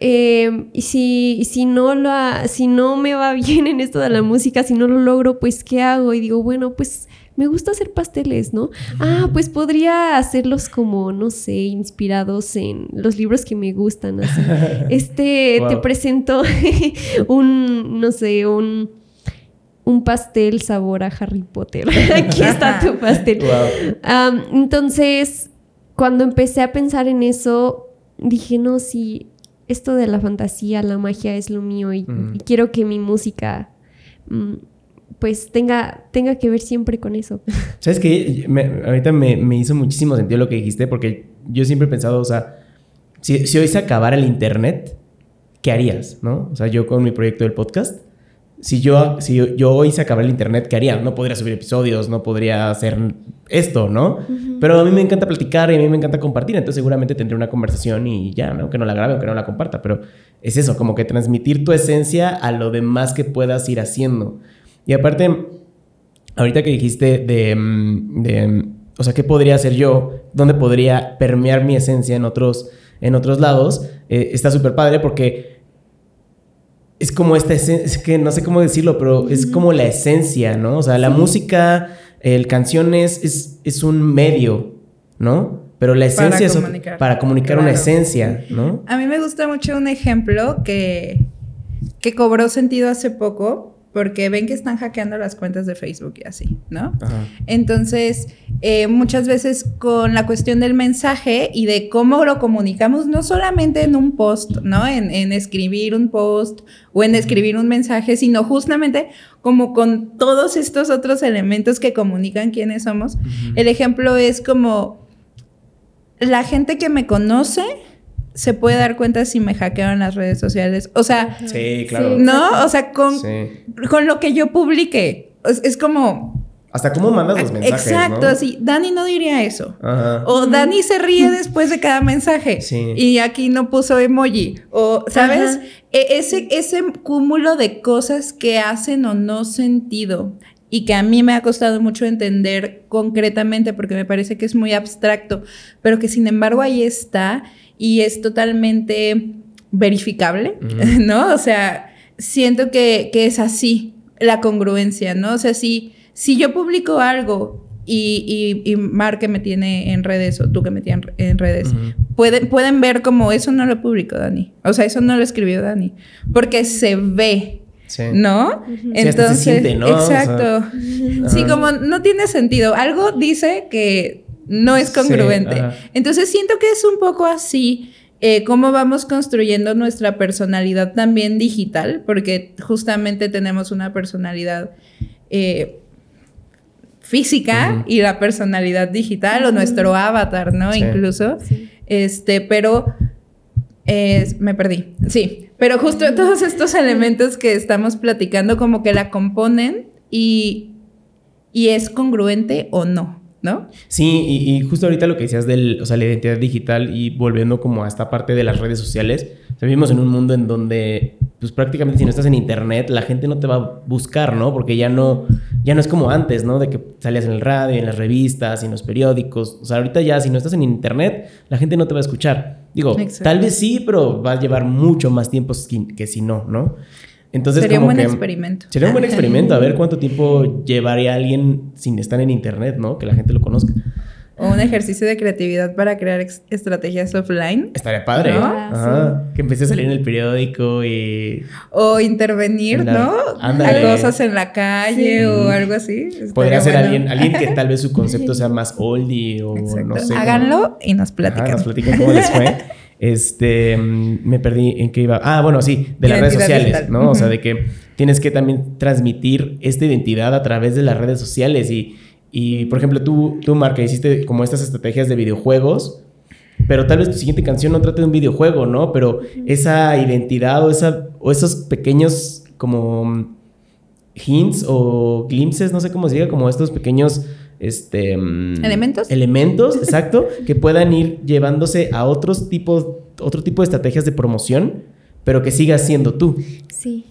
eh, y si, si, no lo si no me va [LAUGHS] bien en esto de la música, si no lo logro, pues ¿qué hago? Y digo, bueno, pues me gusta hacer pasteles, ¿no? Ah, pues podría hacerlos como, no sé, inspirados en los libros que me gustan. Así. [LAUGHS] Este, te presento [LAUGHS] un, no sé, un, un pastel sabor a Harry Potter. Aquí está tu pastel. entonces, cuando empecé a pensar en eso, dije, no, sí esto de la fantasía, la magia es lo mío y, quiero que mi música mm, pues tenga, tenga que ver siempre con eso. [LAUGHS] ¿Sabes qué? ahorita me, hizo muchísimo sentido lo que dijiste porque yo siempre he pensado, o sea, si, si hoy se acabara el internet, ¿qué harías? ¿No? O sea, yo con mi proyecto del podcast, si yo, si yo hoy se acabara el internet, ¿qué haría? No podría subir episodios, no podría hacer esto, ¿no? Pero a mí me encanta platicar y a mí me encanta compartir, entonces seguramente tendré una conversación y ya, ¿no? Que no la grabe o que no la comparta, pero es eso, como que transmitir tu esencia a lo demás que puedas ir haciendo. Y aparte, ahorita que dijiste de, de o sea, ¿qué podría hacer yo? ¿Dónde podría permear mi esencia en otros, en otros lados? Eh, está súper padre porque es como esta esencia, es que no sé cómo decirlo, pero es como la esencia, ¿no? O sea, la música, el canciones es, es un medio, ¿no? Pero la esencia es para comunicar una esencia, ¿no? A mí me gusta mucho un ejemplo que, que cobró sentido hace poco, porque ven que están hackeando las cuentas de Facebook y así, ¿no? Entonces, eh, muchas veces con la cuestión del mensaje y de cómo lo comunicamos, no solamente en un post, ¿no? En, escribir un post o en escribir un mensaje, sino justamente como con todos estos otros elementos que comunican quiénes somos. El ejemplo es como la gente que me conoce se puede dar cuenta si me hackearon las redes sociales. O sea, sí, claro. ¿no? O sea, con, con lo que yo publiqué. Es, como. Hasta cómo mandas los mensajes. Exacto, así. Dani no diría eso. O Dani se ríe después de cada mensaje. Sí. Y aquí no puso emoji. O, ¿sabes? E, ese, ese cúmulo de cosas que hacen o no sentido y que a mí me ha costado mucho entender concretamente porque me parece que es muy abstracto, pero que sin embargo ahí está y es totalmente verificable, [LAUGHS] ¿no? O sea, siento que, es así la congruencia, ¿no? O sea, si, si yo publico algo y, y, Mar que me tiene en redes o tú que me tienes en redes, pueden, pueden ver como eso no lo publicó Dani. O sea, eso no lo escribió Dani. Porque se ve. ¿No? Entonces, exacto. sí, como no tiene sentido. Algo dice que no es congruente. Entonces siento que es un poco así. Eh, cómo vamos construyendo nuestra personalidad también digital, porque justamente tenemos una personalidad eh, física y la personalidad digital o nuestro avatar, ¿no? Incluso. Este, pero me perdí. Sí, pero justo todos estos elementos que estamos platicando como que la componen y, y es congruente o no. ¿No? Sí, y, justo ahorita lo que decías de o sea, la identidad digital y volviendo como a esta parte de las redes sociales, vivimos en un mundo en donde, pues prácticamente si no estás en internet, la gente no te va a buscar, ¿no? Porque ya no, ya no es como antes, ¿no? De que salías en el radio, en las revistas, en los periódicos. O sea, ahorita ya si no estás en internet, la gente no te va a escuchar. Digo, tal vez sí, pero va a llevar mucho más tiempo que si no, ¿no? Entonces, sería un buen experimento. Sería un buen experimento, a ver cuánto tiempo llevaría alguien sin estar en internet, ¿no? Que la gente lo conozca. O un ejercicio de creatividad para crear estrategias offline. Estaría padre. ¿no? Ajá. Que empiece a salir en el periódico y. O intervenir, ¿no? A cosas en la calle o algo así. Podría ser alguien, alguien que tal vez su [LAUGHS] concepto sea más oldie o no sé. Háganlo y nos platican. nos platican cómo les fue. [LAUGHS] Este, mm, me perdí en qué iba. Ah, bueno, sí, de las redes sociales, ¿no? O sea, de que tienes que también transmitir esta identidad a través de las redes sociales. Y, y por ejemplo, tú, tú, Marca, hiciste como estas estrategias de videojuegos, pero tal vez tu siguiente canción no trate de un videojuego, ¿no? Pero esa identidad o, esa, o esos pequeños como hints o glimpses, no sé cómo se diga, como estos pequeños este, mm, elementos. Elementos, [LAUGHS] exacto, que puedan ir llevándose a otros tipos, otro tipo de estrategias de promoción, pero que siga siendo tú. Sí.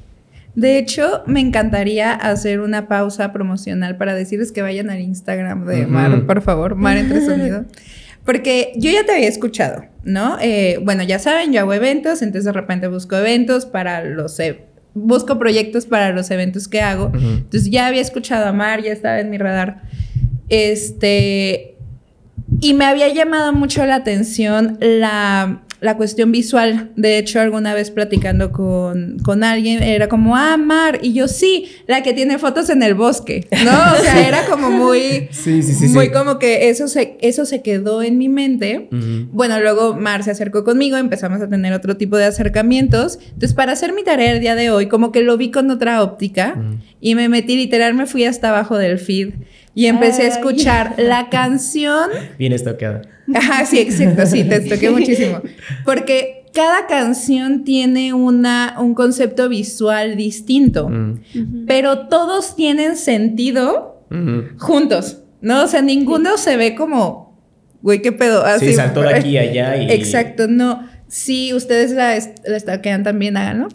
De hecho, me encantaría hacer una pausa promocional para decirles que vayan al Instagram de Mar, por favor, Mar entre [LAUGHS] sonido. Porque yo ya te había escuchado, ¿no? Eh, bueno, ya saben, yo hago eventos, entonces de repente busco eventos para los... E, busco proyectos para los eventos que hago. Entonces ya había escuchado a Mar, ya estaba en mi radar. Este, y me había llamado mucho la atención la, la cuestión visual. De hecho, alguna vez platicando con, con, alguien, era como, ah, Mar. Y yo, sí, la que tiene fotos en el bosque, ¿no? O sea, era como muy, [LAUGHS] sí, sí, sí, muy como que eso se, eso se quedó en mi mente. Bueno, luego Mar se acercó conmigo, empezamos a tener otro tipo de acercamientos. Entonces, para hacer mi tarea el día de hoy, como que lo vi con otra óptica y me metí, literal, me fui hasta abajo del feed y empecé a escuchar la [LAUGHS] canción. Bien estoqueada. Ajá, sí, exacto, sí, te estoqué [LAUGHS] muchísimo. Porque cada canción tiene una, un concepto visual distinto, mm. pero todos tienen sentido juntos, ¿no? O sea, ninguno se ve como, güey, qué pedo. Así, sí, saltó de aquí y [LAUGHS] allá. Y... Exacto, no. Si ustedes la, la estoquean también, háganlo.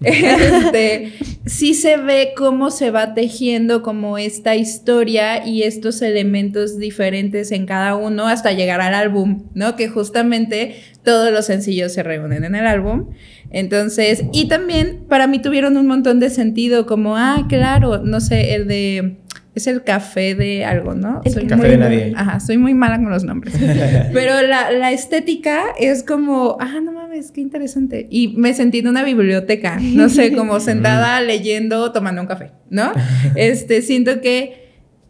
[LAUGHS] este, sí se ve cómo se va tejiendo como esta historia y estos elementos diferentes en cada uno hasta llegar al álbum, ¿no? Que justamente todos los sencillos se reúnen en el álbum. Entonces, y también para mí tuvieron un montón de sentido, como, ah, claro, no sé, el de es el café de algo, ¿no? El soy café de nadie. Ajá, soy muy mala con los nombres. [LAUGHS] Pero la, la, estética es como, ah, no mames, qué interesante. Y me sentí en una biblioteca, no sé, como [LAUGHS] sentada leyendo, tomando un café, ¿no? Este, siento que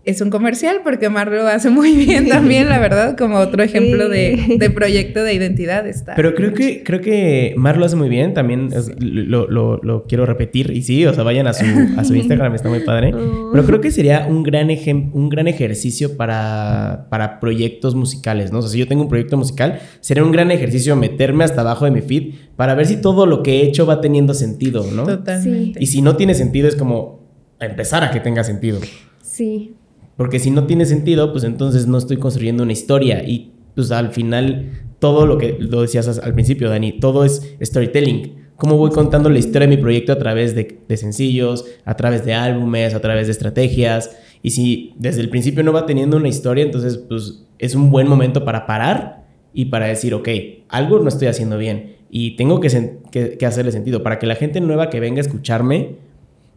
es un comercial porque Mar lo hace muy bien también, la verdad, como otro ejemplo de, [LAUGHS] proyecto de identidad está. Pero creo que, creo que Mar lo hace muy bien, también lo, quiero repetir y sí, o sea, vayan a su, a su [LAUGHS] Instagram, está muy padre. Pero creo que sería un gran, un gran ejercicio para, para proyectos musicales, ¿no? O sea, si yo tengo un proyecto musical, sería un gran ejercicio meterme hasta abajo de mi feed para ver si todo lo que he hecho va teniendo sentido, ¿no? Totalmente. Y si no tiene sentido, es como empezar a que tenga sentido. Sí. Porque si no tiene sentido, pues entonces no estoy construyendo una historia y pues al final todo lo que lo decías al principio, Dani, todo es storytelling. cómo voy contando la historia de mi proyecto a través de, de sencillos, a través de álbumes, a través de estrategias. Y si desde el principio no va teniendo una historia, entonces pues es un buen momento para parar y para decir, ok, algo no estoy haciendo bien y tengo que, que, hacerle sentido para que la gente nueva que venga a escucharme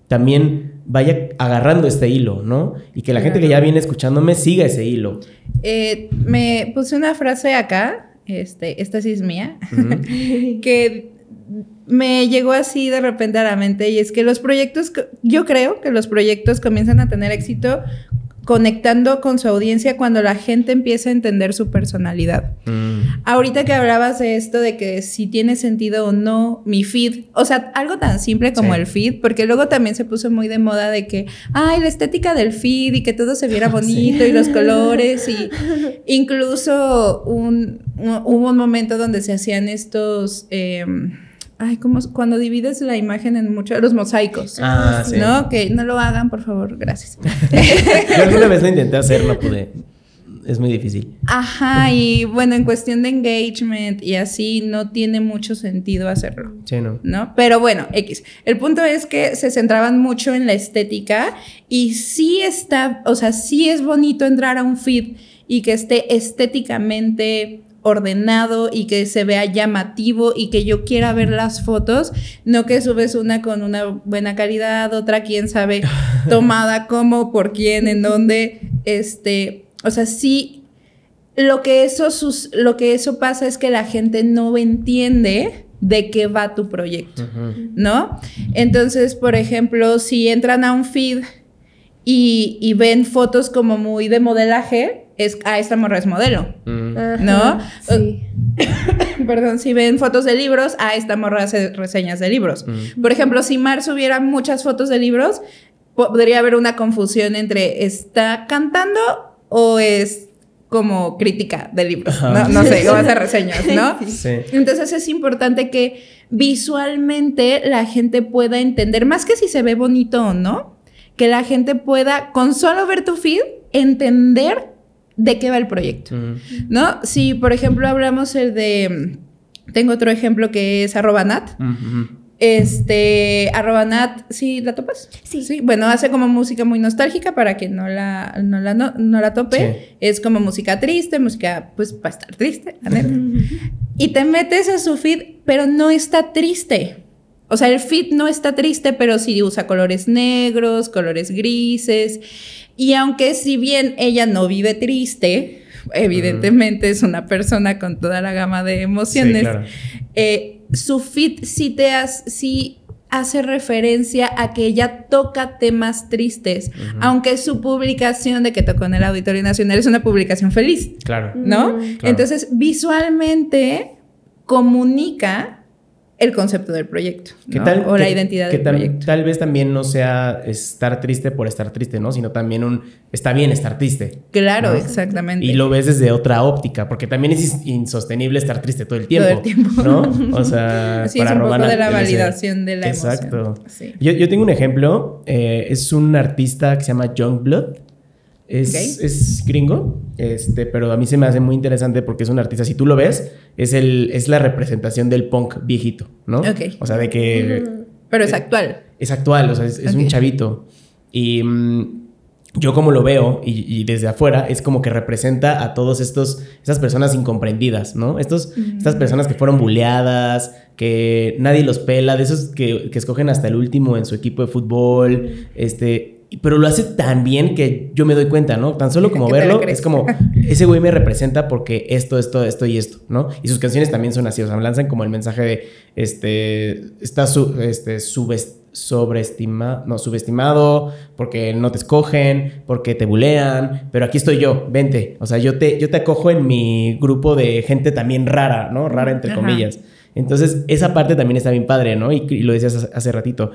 también vaya agarrando este hilo, ¿no? Y que la gente que ya viene escuchándome siga ese hilo. Eh, me puse una frase acá, este, esta sí es mía, [LAUGHS] que me llegó así de repente a la mente y es que los proyectos, yo creo que los proyectos comienzan a tener éxito conectando con su audiencia cuando la gente empieza a entender su personalidad. Mm. Ahorita que hablabas de esto de que si tiene sentido o no mi feed, o sea, algo tan simple como el feed, porque luego también se puso muy de moda de que, ay, la estética del feed y que todo se viera [LAUGHS] bonito y los colores y incluso un, hubo un momento donde se hacían estos... Em, Ay, como cuando divides la imagen en muchos, los mosaicos. Ah, sí. ¿No? Que no lo hagan, por favor, gracias. [LAUGHS] Yo alguna vez lo intenté hacer, no pude. Es muy difícil. Ajá, y bueno, en cuestión de engagement y así, no tiene mucho sentido hacerlo. Sí, no. ¿No? Pero bueno, X. El punto es que se centraban mucho en la estética y sí está, o sea, sí es bonito entrar a un feed y que esté estéticamente ordenado y que se vea llamativo y que yo quiera ver las fotos, no que subes una con una buena calidad, otra quién sabe [LAUGHS] tomada cómo, por quién, en dónde, este, o sea, sí lo que eso sus, lo que eso pasa es que la gente no entiende de qué va tu proyecto, ¿no? Entonces, por ejemplo, si entran a un feed y, y ven fotos como muy de modelaje, es, ah, esta morra es modelo, mm. ¿no? Sí. [COUGHS] Perdón, si ven fotos de libros, ah, esta morra hace reseñas de libros. Mm. Por ejemplo, si Mars hubiera muchas fotos de libros, podría haber una confusión entre está cantando o es como crítica de libros, ¿no? No sé, [LAUGHS] o hace reseñas, ¿no? Sí. Entonces es importante que visualmente la gente pueda entender, más que si se ve bonito o no, que la gente pueda, con solo ver tu feed, entender de qué va el proyecto, ¿no? Si, por ejemplo, hablamos el de... Tengo otro ejemplo que es arroba nat. Este, arroba nat, ¿sí la topas? Sí. sí. Bueno, hace como música muy nostálgica para que no la, no la, no, la tope. Es como música triste, música, pues, para estar triste, la y te metes a su feed, pero no está triste. O sea, el feed no está triste, pero sí usa colores negros, colores grises. Y aunque si bien ella no vive triste, evidentemente es una persona con toda la gama de emociones, eh, su fit sí te hace, hace referencia a que ella toca temas tristes, aunque su publicación de que tocó en el Auditorio Nacional es una publicación feliz. Claro. ¿No? Entonces, visualmente comunica el concepto del proyecto o la identidad del proyecto. Tal vez también no sea estar triste por estar triste, ¿no? Sino también un está bien estar triste. Claro, exactamente. Y lo ves desde otra óptica, porque también es insostenible estar triste todo el tiempo. Todo el tiempo. ¿No? [LAUGHS] O sea, sí, es un poco de la validación de la Exacto. Yo, yo, tengo un ejemplo, eh, es un artista que se llama Youngblood. Es, es, gringo, este, pero a mí se me hace muy interesante porque es un artista. Si tú lo ves, es, el, es la representación del punk viejito, ¿no? O sea, de que. Pero es actual. Es actual, o sea, es, un chavito. Y mm, yo, como lo veo, y, desde afuera, es como que representa a todos estos, esas personas incomprendidas, ¿no? Estos, Estas personas que fueron buleadas, que nadie los pela, de esos que, que escogen hasta el último en su equipo de fútbol, este pero lo hace tan bien que yo me doy cuenta, ¿no? Tan solo [LAUGHS] como verlo, es como, [LAUGHS] ese güey me representa porque esto, esto, esto y esto, ¿no? Y sus canciones también son así, o sea, lanzan como el mensaje de, este, está su, este, sobreestimado, no, subestimado, porque no te escogen, porque te bulean, pero aquí estoy yo, vente, o sea, yo te, yo te acojo en mi grupo de gente también rara, ¿no? Rara entre comillas. Entonces, esa parte también está bien padre, ¿no? Y, y lo decías hace ratito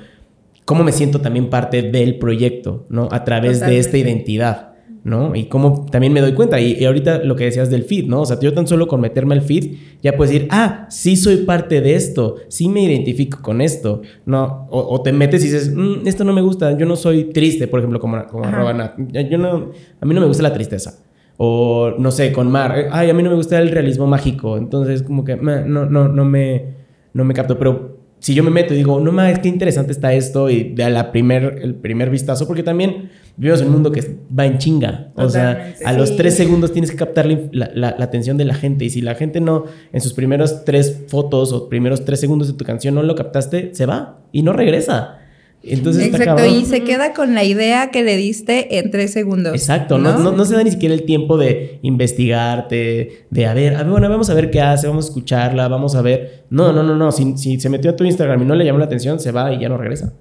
cómo me siento también parte del proyecto, ¿no? A través de esta identidad, ¿no? Y cómo también me doy cuenta. Y, ahorita lo que decías del feed, ¿no? O sea, yo tan solo con meterme al feed ya puedes decir, ah, sí soy parte de esto, sí me identifico con esto, ¿no? O, te metes y dices, mm, esto no me gusta, yo no soy triste, por ejemplo, como, como Yo no, a mí no me gusta la tristeza. O no sé, con Mar, ay, a mí no me gusta el realismo mágico, entonces como que no, no, no me, no me capto, pero si yo me meto y digo, no mames, qué interesante está esto, y de la primer, el primer vistazo, porque también vivimos en un mundo que va en chinga. O sea, a los tres segundos tienes que captar la, la, atención de la gente. Y si la gente no, en sus primeros tres fotos o primeros tres segundos de tu canción no lo captaste, se va y no regresa. Entonces Exacto, y se queda con la idea que le diste en tres segundos. Exacto, ¿no? No, se da ni siquiera el tiempo de investigarte, de a ver, a ver, bueno, vamos a ver qué hace, vamos a escucharla, vamos a ver. No, no, no, no, si, si se metió a tu Instagram y no le llamó la atención, se va y ya no regresa.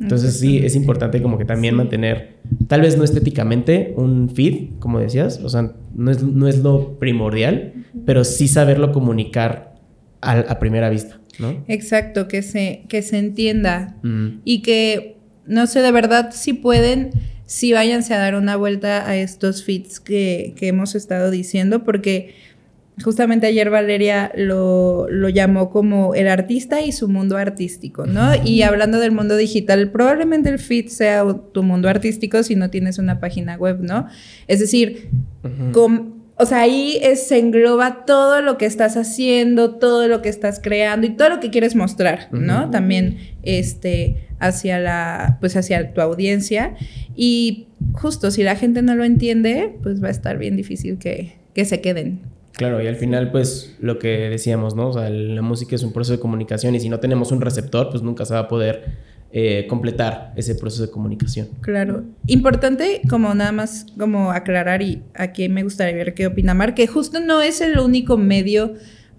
Entonces sí, es importante como que también mantener, tal vez no estéticamente, un feed, como decías, o sea, no es, no es lo primordial, pero sí saberlo comunicar a primera vista. Exacto, que se, que se entienda mm. y que, no sé, de verdad, si pueden, si váyanse a dar una vuelta a estos feeds que, hemos estado diciendo, porque justamente ayer Valeria lo, lo, llamó como el artista y su mundo artístico, ¿no? Y hablando del mundo digital, probablemente el feed sea tu mundo artístico si no tienes una página web, ¿no? Es decir, con o sea, ahí se engloba todo lo que estás haciendo, todo lo que estás creando y todo lo que quieres mostrar, ¿no? También este, hacia la, pues hacia tu audiencia. Y justo si la gente no lo entiende, pues va a estar bien difícil que, que se queden. Claro, y al final, pues lo que decíamos, ¿no? O sea, la música es un proceso de comunicación y si no tenemos un receptor, pues nunca se va a poder eh, completar ese proceso de comunicación. Claro. Importante como nada más como aclarar y aquí me gustaría ver qué opina Mar, que justo no es el único medio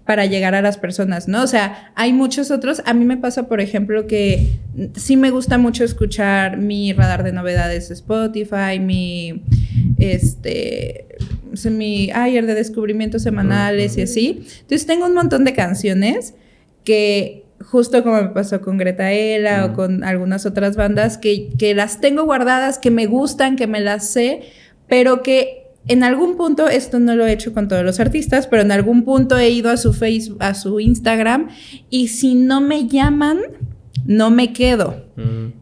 para llegar a las personas, ¿no? O sea, hay muchos otros. A mí me pasa, por ejemplo, que sí me gusta mucho escuchar mi radar de novedades de Spotify, mi, este, mi ayer de descubrimientos semanales y así. Entonces tengo un montón de canciones que justo como me pasó con Greta Ela o con algunas otras bandas, que, que las tengo guardadas, que me gustan, que me las sé, pero que en algún punto, esto no lo he hecho con todos los artistas, pero en algún punto he ido a su Facebook, a su Instagram y si no me llaman, no me quedo,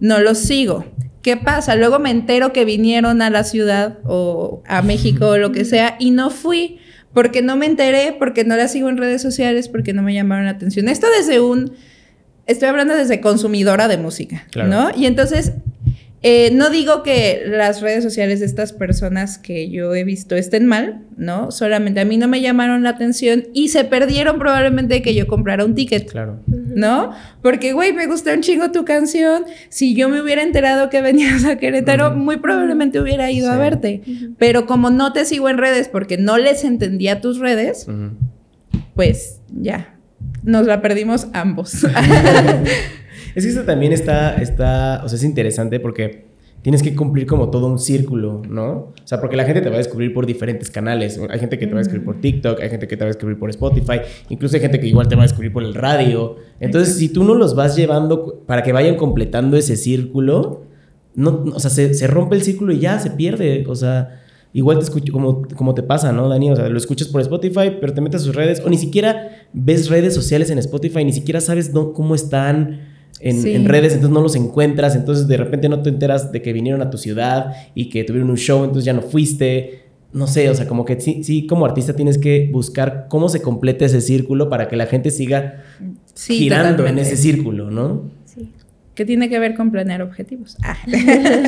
no los sigo. ¿Qué pasa? Luego me entero que vinieron a la ciudad o a México o lo que [LAUGHS] sea y no fui porque no me enteré, porque no la sigo en redes sociales, porque no me llamaron la atención. Esto desde un, estoy hablando desde consumidora de música, ¿no? Y entonces eh, no digo que las redes sociales de estas personas que yo he visto estén mal, ¿no? Solamente a mí no me llamaron la atención y se perdieron probablemente que yo comprara un ticket. Claro. ¿No? Porque, güey, me gustó un chingo tu canción. Si yo me hubiera enterado que venías a Querétaro, muy probablemente hubiera ido a verte. Pero como no te sigo en redes porque no les entendía tus redes, pues ya, nos la perdimos ambos. [LAUGHS] Es que esto también está, está, o sea, es interesante porque tienes que cumplir como todo un círculo, ¿no? O sea, porque la gente te va a descubrir por diferentes canales. Hay gente que te va a descubrir por TikTok, hay gente que te va a descubrir por Spotify, incluso hay gente que igual te va a descubrir por el radio. Entonces, si tú no los vas llevando para que vayan completando ese círculo, no, o sea, se, se rompe el círculo y ya se pierde. O sea, igual te escucho como, como te pasa, ¿no, Dani? O sea, lo escuchas por Spotify, pero te metes a sus redes, o ni siquiera ves redes sociales en Spotify, ni siquiera sabes cómo están en, redes, entonces no los encuentras, entonces de repente no te enteras de que vinieron a tu ciudad y que tuvieron un show, entonces ya no fuiste. No sé, o sea, como que sí, sí como artista tienes que buscar cómo se complete ese círculo para que la gente siga girando en ese círculo, ¿no? Sí. ¿Qué tiene que ver con planear objetivos? Ah.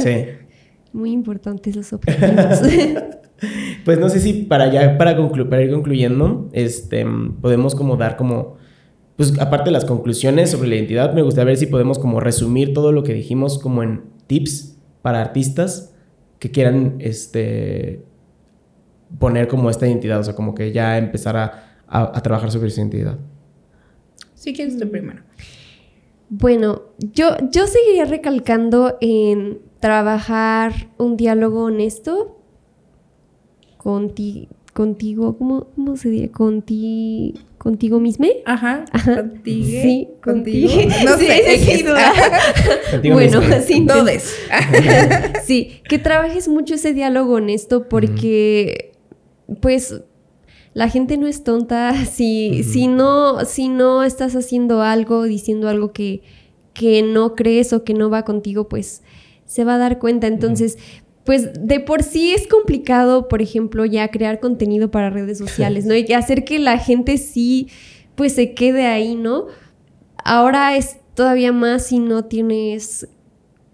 sí. [LAUGHS] Muy importantes los objetivos. [LAUGHS] pues no sé si para ya, para, para ir concluyendo, este, podemos como dar como pues aparte de las conclusiones sobre la identidad, me gustaría ver si podemos como resumir todo lo que dijimos como en tips para artistas que quieran este, poner como esta identidad, o sea, como que ya empezar a, trabajar sobre su identidad. Sí, ¿quién es primero? Bueno, yo, yo seguiría recalcando en trabajar un diálogo honesto contigo, ¿cómo, cómo se diría? Contigo contigo mismo. Ajá. Contigo. Sí, contigo. No sé, sin duda. bueno, sin Todes. [LAUGHS] sí, que trabajes mucho ese diálogo honesto porque, pues, la gente no es tonta. [LAUGHS] Si, si, no, si no estás haciendo algo, diciendo algo que, que no crees o que no va contigo, pues se va a dar cuenta. Entonces, pues de por sí es complicado, por ejemplo, ya crear contenido para redes sociales, ¿no? Y hacer que la gente sí, pues se quede ahí, ¿no? ahora es todavía más si no tienes,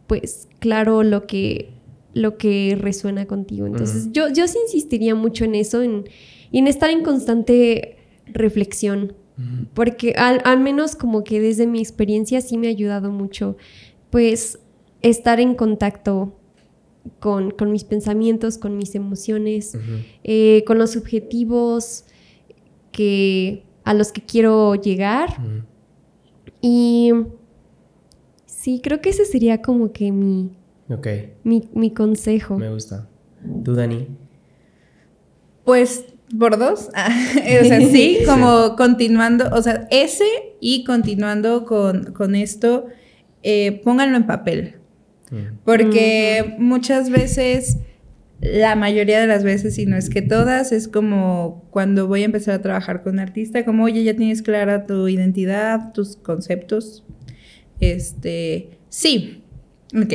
pues, claro lo que, lo que resuena contigo. Entonces, yo, yo sí insistiría mucho en eso, en, en estar en constante reflexión. Porque al, al, menos como que desde mi experiencia sí me ha ayudado mucho, pues, estar en contacto con, con mis pensamientos, con mis emociones, eh, con los objetivos que, a los que quiero llegar. Y sí, creo que ese sería como que mi, mi, mi consejo. Me gusta. ¿Tú, Dani? Pues por dos. [LAUGHS] o sea, [LAUGHS] sí, como continuando, o sea, ese y continuando con, con esto, eh, pónganlo en papel. Porque muchas veces, la mayoría de las veces, y no es que todas, es como cuando voy a empezar a trabajar con un artista, como, oye, ya tienes clara tu identidad, tus conceptos. Este, sí, ok.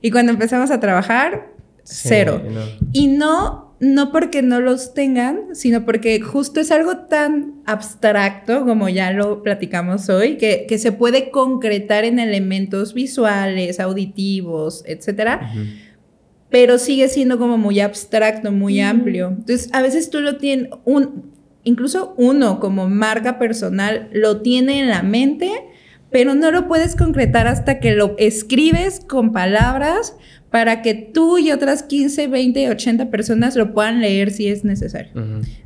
Y cuando empezamos a trabajar, cero. Y no no porque no los tengan, sino porque justo es algo tan abstracto, como ya lo platicamos hoy, que, se puede concretar en elementos visuales, auditivos, etcétera. Pero sigue siendo como muy abstracto, muy amplio. Entonces, a veces tú lo tienes, un, incluso uno como marca personal lo tiene en la mente, pero no lo puedes concretar hasta que lo escribes con palabras para que tú y otras 15, 20, 80 personas lo puedan leer si es necesario.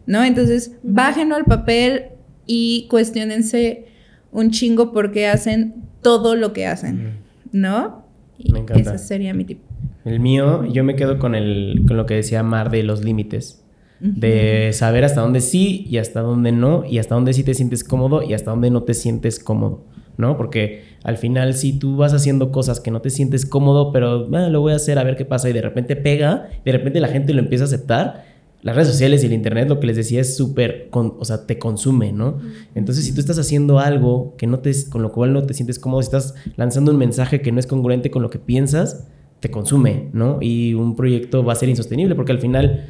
¿No? Entonces, bájenlo al papel y cuestionense un chingo por qué hacen todo lo que hacen. ¿No? me encanta. Ese sería mi tipo. El mío, yo me quedo con, el, con lo que decía Mar de los límites. De saber hasta dónde sí y hasta dónde no, y hasta dónde sí te sientes cómodo y hasta dónde no te sientes cómodo. ¿No? Porque al final si tú vas haciendo cosas que no te sientes cómodo, pero ah, lo voy a hacer a ver qué pasa y de repente pega, de repente la gente lo empieza a aceptar, las redes sociales y el internet, lo que les decía, es súper, o sea, te consume, ¿no? Entonces, si tú estás haciendo algo que no te, con lo cual no te sientes cómodo, si estás lanzando un mensaje que no es congruente con lo que piensas, te consume, ¿no? Y un proyecto va a ser insostenible porque al final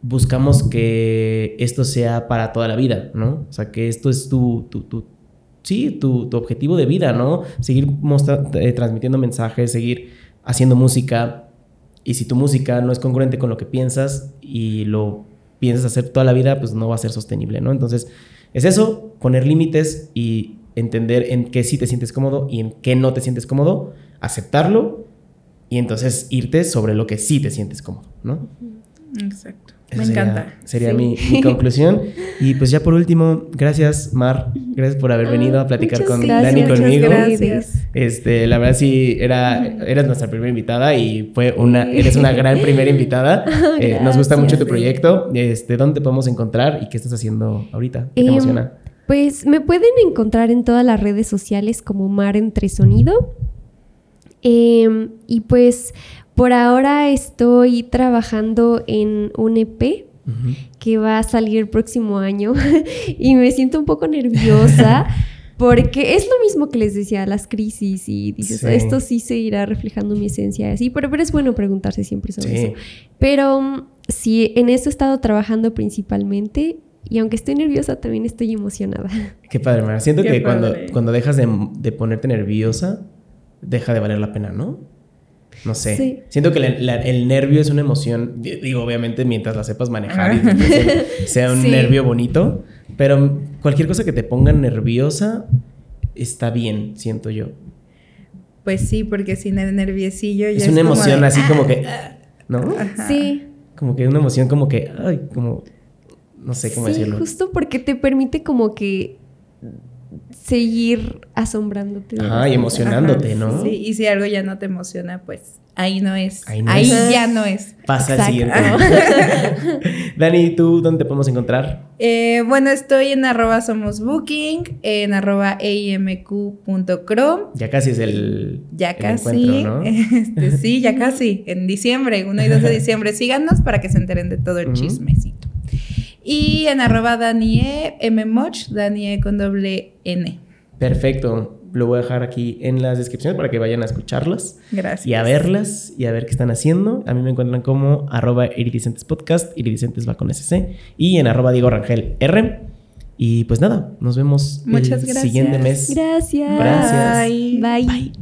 buscamos que esto sea para toda la vida, ¿no? O sea, que esto es tu, tu, tu sí, tu, objetivo de vida, ¿no? Seguir eh, transmitiendo mensajes, seguir haciendo música. Y si tu música no es congruente con lo que piensas y lo piensas hacer toda la vida, pues no va a ser sostenible, ¿no? Entonces, es eso, poner límites y entender en qué sí te sientes cómodo y en qué no te sientes cómodo, aceptarlo y entonces irte sobre lo que sí te sientes cómodo, ¿no? Exacto. Me encanta. Sería mi, [LAUGHS] conclusión. Y pues ya por último, gracias Mar, gracias por haber venido a platicar con Dani conmigo. Gracias. Este, la verdad sí, era, eras nuestra primera invitada y fue una, eres una gran primera invitada. [LAUGHS] Eh, nos gusta mucho tu proyecto. Este, ¿Dónde te podemos encontrar y qué estás haciendo ahorita? ¿Qué te em, emociona? Pues me pueden encontrar en todas las redes sociales como Mar Entre Sonido. Em, y pues por ahora estoy trabajando en un EP que va a salir el próximo año [LAUGHS] y me siento un poco nerviosa. [LAUGHS] Porque es lo mismo que les decía, las crisis y dices, esto sí se irá reflejando mi esencia así, pero, pero es bueno preguntarse siempre sobre eso. Pero mm, sí, en eso he estado trabajando principalmente y aunque estoy nerviosa, también estoy emocionada. [LAUGHS] Qué padre, Mara. Siento que cuando, cuando dejas de, de ponerte nerviosa, deja de valer la pena, ¿no? No sé. Siento que el nervio es una emoción, digo, obviamente mientras la sepas manejar y sea un nervio bonito, pero cualquier cosa que te ponga nerviosa está bien, siento yo. Pues sí, porque sin el nerviosillo ya es una emoción así como que, ah". ¿no? Sí. Como que una emoción como que, ay, como, no sé cómo sí, Justo porque te permite como que seguir asombrándote. Y emocionándote, ¿no? Sí, y si algo ya no te emociona, pues ahí no es. Ahí, ya no es. Pasa al siguiente. [LAUGHS] Dani, ¿tú dónde te podemos encontrar? Eh, bueno, estoy en arroba somos booking, en arroba amq.crom. Ya casi es el. Ya casi. ¿no? [LAUGHS] Este, sí, ya casi. En diciembre, 1 y 2 de diciembre. Síganos para que se enteren de todo el chismecito. Y en arroba Danie Mmoch, Danie con doble N. Perfecto. Lo voy a dejar aquí en las descripciones para que vayan a escucharlas. Gracias. Y a verlas y a ver qué están haciendo. A mí me encuentran como arroba iridicentes podcast, iridicentes va con SC. Y en arroba Diego Rangel R. Y pues nada, nos vemos Muchas el gracias. siguiente mes. Gracias. Gracias. Bye. Bye.